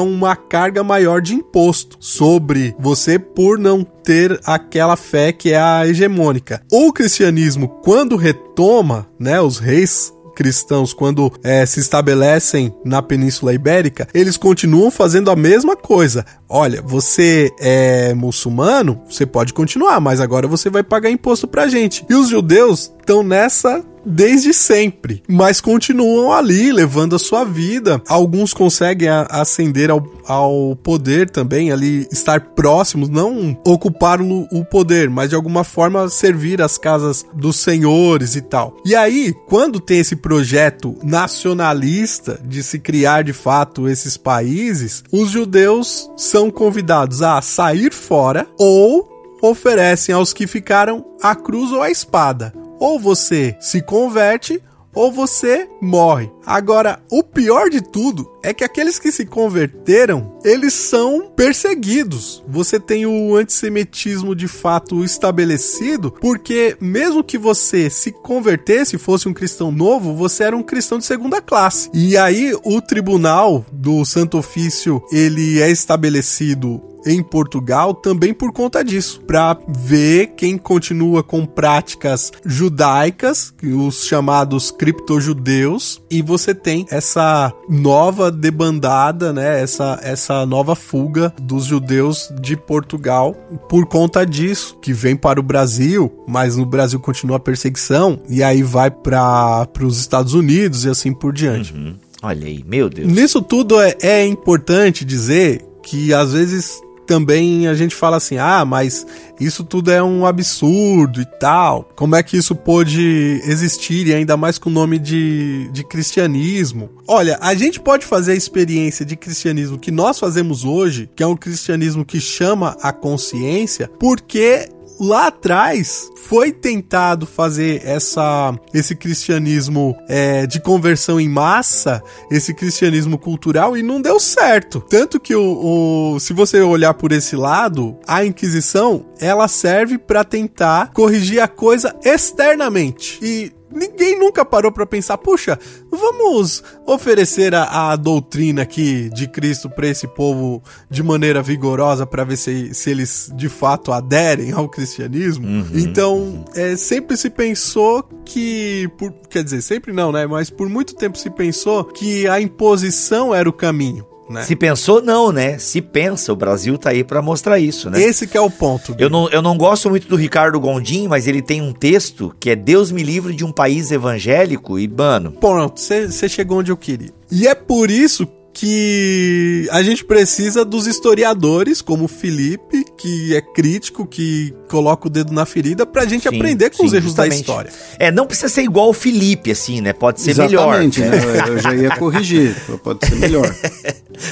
uma carga maior de imposto sobre você por não ter aquela fé que é a hegemônica. O cristianismo, quando retoma, né, os reis cristãos, quando é, se estabelecem na Península Ibérica, eles continuam fazendo a mesma coisa. Olha, você é muçulmano, você pode continuar, mas agora você vai pagar imposto pra gente. E os judeus estão nessa desde sempre, mas continuam ali levando a sua vida. Alguns conseguem ascender ao, ao poder também, ali estar próximos, não ocupar o, o poder, mas de alguma forma servir as casas dos senhores e tal. E aí, quando tem esse projeto nacionalista de se criar de fato esses países, os judeus são convidados a sair fora ou oferecem aos que ficaram a cruz ou a espada. Ou você se converte ou você morre. Agora, o pior de tudo é que aqueles que se converteram, eles são perseguidos. Você tem o antissemitismo de fato estabelecido, porque mesmo que você se convertesse, fosse um cristão novo, você era um cristão de segunda classe. E aí o tribunal do Santo Ofício, ele é estabelecido em Portugal também por conta disso, para ver quem continua com práticas judaicas, os chamados criptojudeus, e você tem essa nova debandada, né, essa, essa nova fuga dos judeus de Portugal por conta disso, que vem para o Brasil, mas no Brasil continua a perseguição, e aí vai para os Estados Unidos e assim por diante. Uhum. Olha aí, meu Deus. Nisso tudo é, é importante dizer que às vezes também a gente fala assim: ah, mas isso tudo é um absurdo e tal. Como é que isso pôde existir e ainda mais com o nome de, de cristianismo? Olha, a gente pode fazer a experiência de cristianismo que nós fazemos hoje, que é um cristianismo que chama a consciência, porque lá atrás foi tentado fazer essa, esse cristianismo é, de conversão em massa, esse cristianismo cultural, e não deu certo. Tanto que o, o se você olhar por esse lado, a Inquisição ela serve para tentar corrigir a coisa externamente. E ninguém nunca parou para pensar, puxa, vamos oferecer a, a doutrina aqui de Cristo para esse povo de maneira vigorosa para ver se, se eles de fato aderem ao cristianismo. Uhum. Então, é, sempre se pensou que, por, quer dizer, sempre não, né? Mas por muito tempo se pensou que a imposição era o caminho. Né? Se pensou, não, né? Se pensa, o Brasil tá aí para mostrar isso, né? Esse que é o ponto. Eu não, eu não gosto muito do Ricardo Gondim, mas ele tem um texto que é Deus me livre de um país evangélico e, mano... Pronto, você chegou onde eu queria. E é por isso que a gente precisa dos historiadores, como o Felipe, que é crítico, que coloca o dedo na ferida, pra gente sim, aprender com sim, os erros justamente. da história. É, não precisa ser igual o Felipe, assim, né? Pode ser Exatamente, melhor. Né? Eu já ia corrigir, pode ser melhor.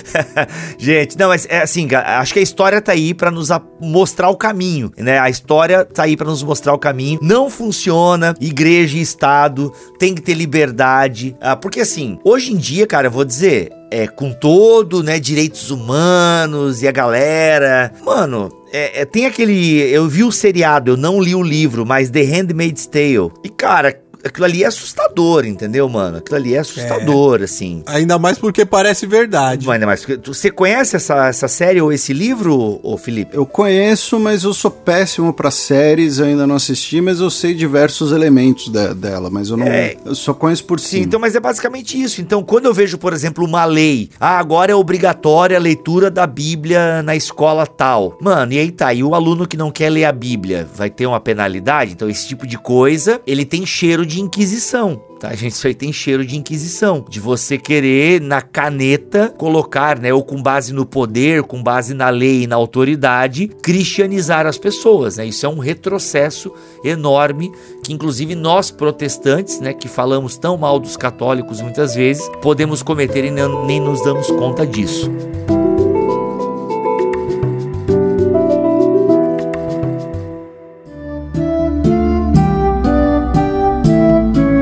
gente, não, mas é assim, acho que a história tá aí para nos mostrar o caminho, né? A história tá aí para nos mostrar o caminho. Não funciona, igreja e Estado tem que ter liberdade. Ah, porque assim, hoje em dia, cara, eu vou dizer, é, com todo, né, direitos humanos e a galera. Mano, é, é, tem aquele. Eu vi o seriado, eu não li o livro, mas The Handmaid's Tale. E, cara, aquilo ali é assustador, entendeu, mano? Aquilo ali é assustador, é. assim. Ainda mais porque parece verdade. Ainda mais porque. Você conhece essa, essa série ou esse livro, ô Felipe? Eu conheço, mas eu sou péssimo para séries, eu ainda não assisti, mas eu sei diversos elementos de, dela, mas eu não. É. Eu só conheço por cima. Sim, então, mas é basicamente isso. Então, quando eu vejo, por exemplo, uma lei, ah, agora é obrigatória a leitura da Bíblia na escola tal. Mano, e aí tá, e o aluno que não quer ler a Bíblia vai ter uma penalidade? Então, esse tipo de coisa, ele tem cheiro de inquisição. Tá, gente, isso aí tem cheiro de inquisição, de você querer na caneta colocar, né, ou com base no poder, com base na lei e na autoridade, cristianizar as pessoas, né? Isso é um retrocesso enorme que inclusive nós protestantes, né, que falamos tão mal dos católicos muitas vezes, podemos cometer e nem nos damos conta disso.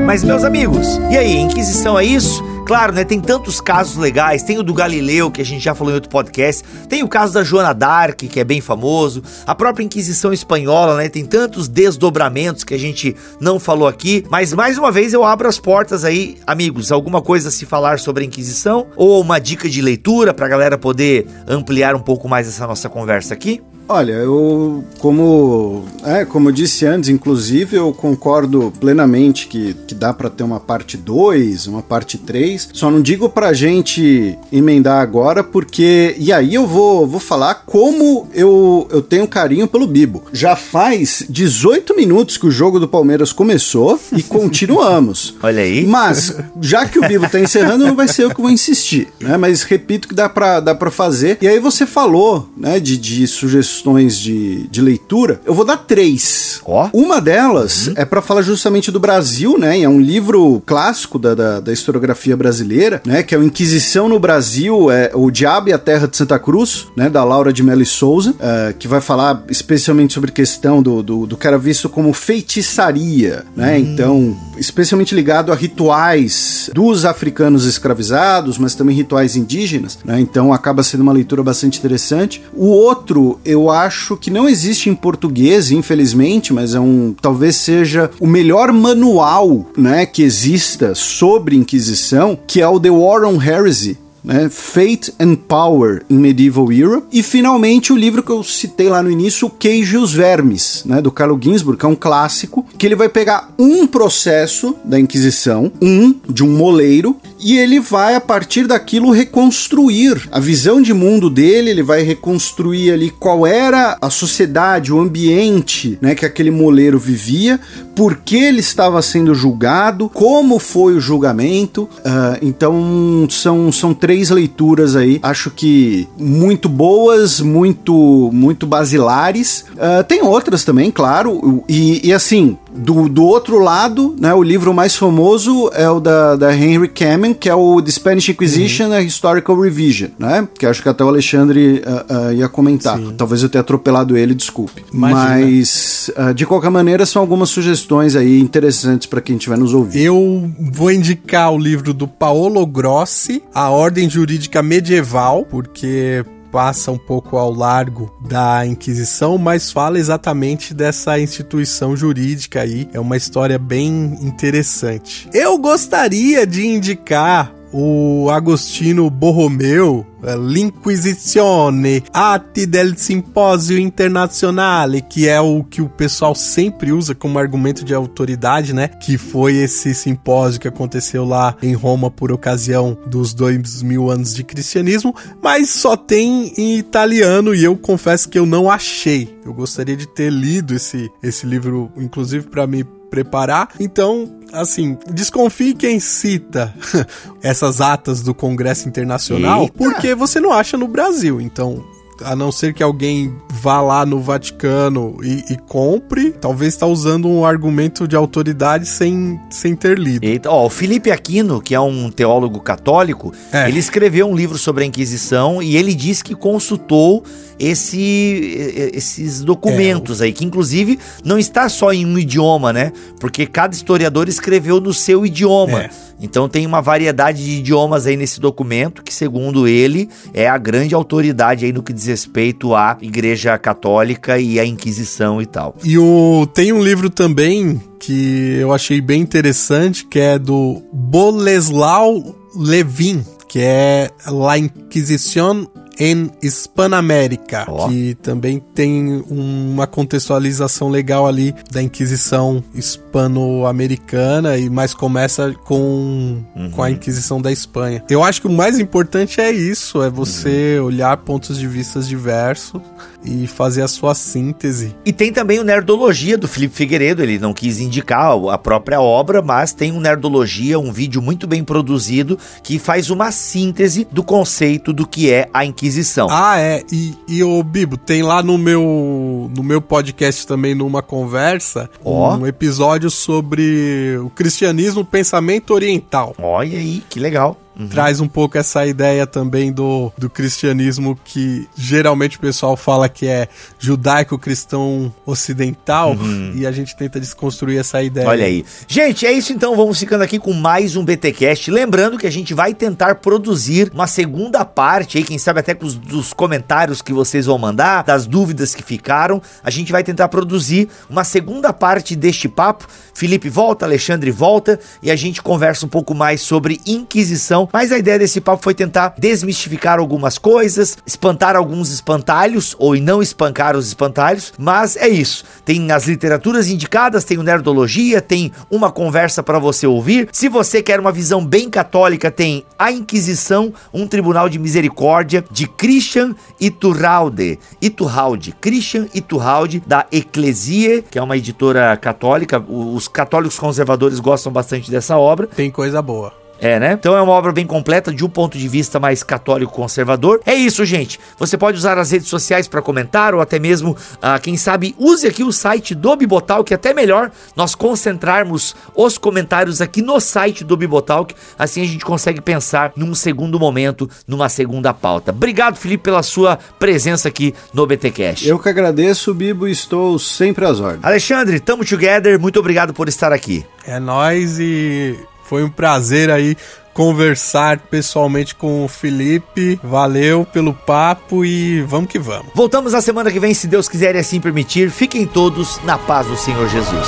Mas, meus amigos, e aí, Inquisição é isso? Claro, né? Tem tantos casos legais. Tem o do Galileu, que a gente já falou em outro podcast. Tem o caso da Joana d'Arc, que é bem famoso. A própria Inquisição Espanhola, né? Tem tantos desdobramentos que a gente não falou aqui. Mas mais uma vez eu abro as portas aí, amigos. Alguma coisa a se falar sobre a Inquisição? Ou uma dica de leitura pra galera poder ampliar um pouco mais essa nossa conversa aqui? Olha, eu como é, como eu disse antes, inclusive eu concordo plenamente que, que dá para ter uma parte 2, uma parte 3. Só não digo pra gente emendar agora porque e aí eu vou vou falar como eu eu tenho carinho pelo Bibo. Já faz 18 minutos que o jogo do Palmeiras começou e continuamos. Olha aí. Mas já que o Bibo tá encerrando, não vai ser eu que vou insistir, né? Mas repito que dá para dá para fazer. E aí você falou, né, de, de sugestões sugestões de, de leitura, eu vou dar três. Oh. Uma delas uhum. é para falar justamente do Brasil, né? É um livro clássico da, da, da, historiografia brasileira, né? Que é o Inquisição no Brasil, é O Diabo e a Terra de Santa Cruz, né? Da Laura de Mello Souza, uh, que vai falar especialmente sobre questão do, do, do que era visto como feitiçaria, né? Hum. Então, especialmente ligado a rituais dos africanos escravizados, mas também rituais indígenas, né? Então acaba sendo uma leitura bastante interessante. O outro, eu acho que não existe em português, infelizmente, mas é um talvez seja o melhor manual, né, que exista sobre Inquisição, que é o The War on Heresy, né? Fate and Power in Medieval Europe. E finalmente o livro que eu citei lá no início, O Queijo e os Vermes, né? do Carlo Ginzburg, que é um clássico, que ele vai pegar um processo da Inquisição, um de um moleiro, e ele vai a partir daquilo reconstruir a visão de mundo dele, ele vai reconstruir ali qual era a sociedade, o ambiente, né, que aquele moleiro vivia, por que ele estava sendo julgado, como foi o julgamento. Uh, então são, são três leituras aí, acho que muito boas, muito muito basilares. Uh, tem outras também, claro, e, e assim do, do outro lado, né, o livro mais famoso é o da, da Henry Kamen que é o The Spanish Inquisition uhum. a Historical Revision, né? Que acho que até o Alexandre uh, uh, ia comentar. Sim. Talvez eu tenha atropelado ele, desculpe. Imagina. Mas, uh, de qualquer maneira, são algumas sugestões aí interessantes para quem estiver nos ouvindo. Eu vou indicar o livro do Paolo Grossi, A Ordem Jurídica Medieval, porque passa um pouco ao largo da Inquisição, mas fala exatamente dessa instituição jurídica aí. É uma história bem interessante. Eu gostaria de indicar o Agostino Borromeu, eh, L'Inquisizione, Atti del Simposio Internazionale, que é o que o pessoal sempre usa como argumento de autoridade, né? Que foi esse simpósio que aconteceu lá em Roma por ocasião dos dois mil anos de cristianismo, mas só tem em italiano e eu confesso que eu não achei. Eu gostaria de ter lido esse, esse livro, inclusive para me preparar. Então, assim, desconfie quem cita essas atas do Congresso Internacional, Eita. porque você não acha no Brasil. Então, a não ser que alguém vá lá no Vaticano e, e compre, talvez está usando um argumento de autoridade sem, sem ter lido. Eita, ó, o Felipe Aquino, que é um teólogo católico, é. ele escreveu um livro sobre a Inquisição e ele diz que consultou esse, esses documentos é. aí, que inclusive não está só em um idioma, né? Porque cada historiador escreveu no seu idioma. É. Então tem uma variedade de idiomas aí nesse documento, que segundo ele é a grande autoridade aí no que diz respeito à Igreja Católica e à Inquisição e tal. E o, tem um livro também que eu achei bem interessante, que é do Boleslau Levin, que é La Inquisición em Hispanoamérica, oh. que também tem uma contextualização legal ali da Inquisição hispano-americana e mais começa com, uhum. com a Inquisição da Espanha. Eu acho que o mais importante é isso, é você uhum. olhar pontos de vista diversos e fazer a sua síntese. E tem também o Nerdologia do Felipe Figueiredo, ele não quis indicar a própria obra, mas tem um Nerdologia, um vídeo muito bem produzido que faz uma síntese do conceito do que é a Inquisição. Ah, é. E, e o Bibo, tem lá no meu no meu podcast também numa conversa oh. um episódio sobre o cristianismo, pensamento oriental. Olha aí, que legal. Uhum. Traz um pouco essa ideia também do, do cristianismo que geralmente o pessoal fala que é judaico-cristão ocidental uhum. e a gente tenta desconstruir essa ideia. Olha aí. Gente, é isso então. Vamos ficando aqui com mais um BTcast. Lembrando que a gente vai tentar produzir uma segunda parte aí, quem sabe até com os dos comentários que vocês vão mandar, das dúvidas que ficaram. A gente vai tentar produzir uma segunda parte deste papo. Felipe volta, Alexandre volta e a gente conversa um pouco mais sobre Inquisição mas a ideia desse papo foi tentar desmistificar algumas coisas, espantar alguns espantalhos, ou não espancar os espantalhos, mas é isso. Tem as literaturas indicadas, tem o Nerdologia, tem uma conversa para você ouvir. Se você quer uma visão bem católica, tem A Inquisição, um tribunal de misericórdia de Christian Iturralde. Iturralde, Christian Iturralde, da Eclesia, que é uma editora católica. Os católicos conservadores gostam bastante dessa obra. Tem coisa boa. É, né? Então é uma obra bem completa de um ponto de vista mais católico conservador. É isso, gente. Você pode usar as redes sociais para comentar ou até mesmo, uh, quem sabe, use aqui o site do Bibotalk, que é até melhor nós concentrarmos os comentários aqui no site do Bibotalk. Assim a gente consegue pensar num segundo momento, numa segunda pauta. Obrigado, Felipe, pela sua presença aqui no BTcast. Eu que agradeço, Bibo, e estou sempre às ordens. Alexandre, tamo together. Muito obrigado por estar aqui. É nós e foi um prazer aí conversar pessoalmente com o Felipe. Valeu pelo papo e vamos que vamos. Voltamos na semana que vem, se Deus quiser e assim permitir. Fiquem todos na paz do Senhor Jesus.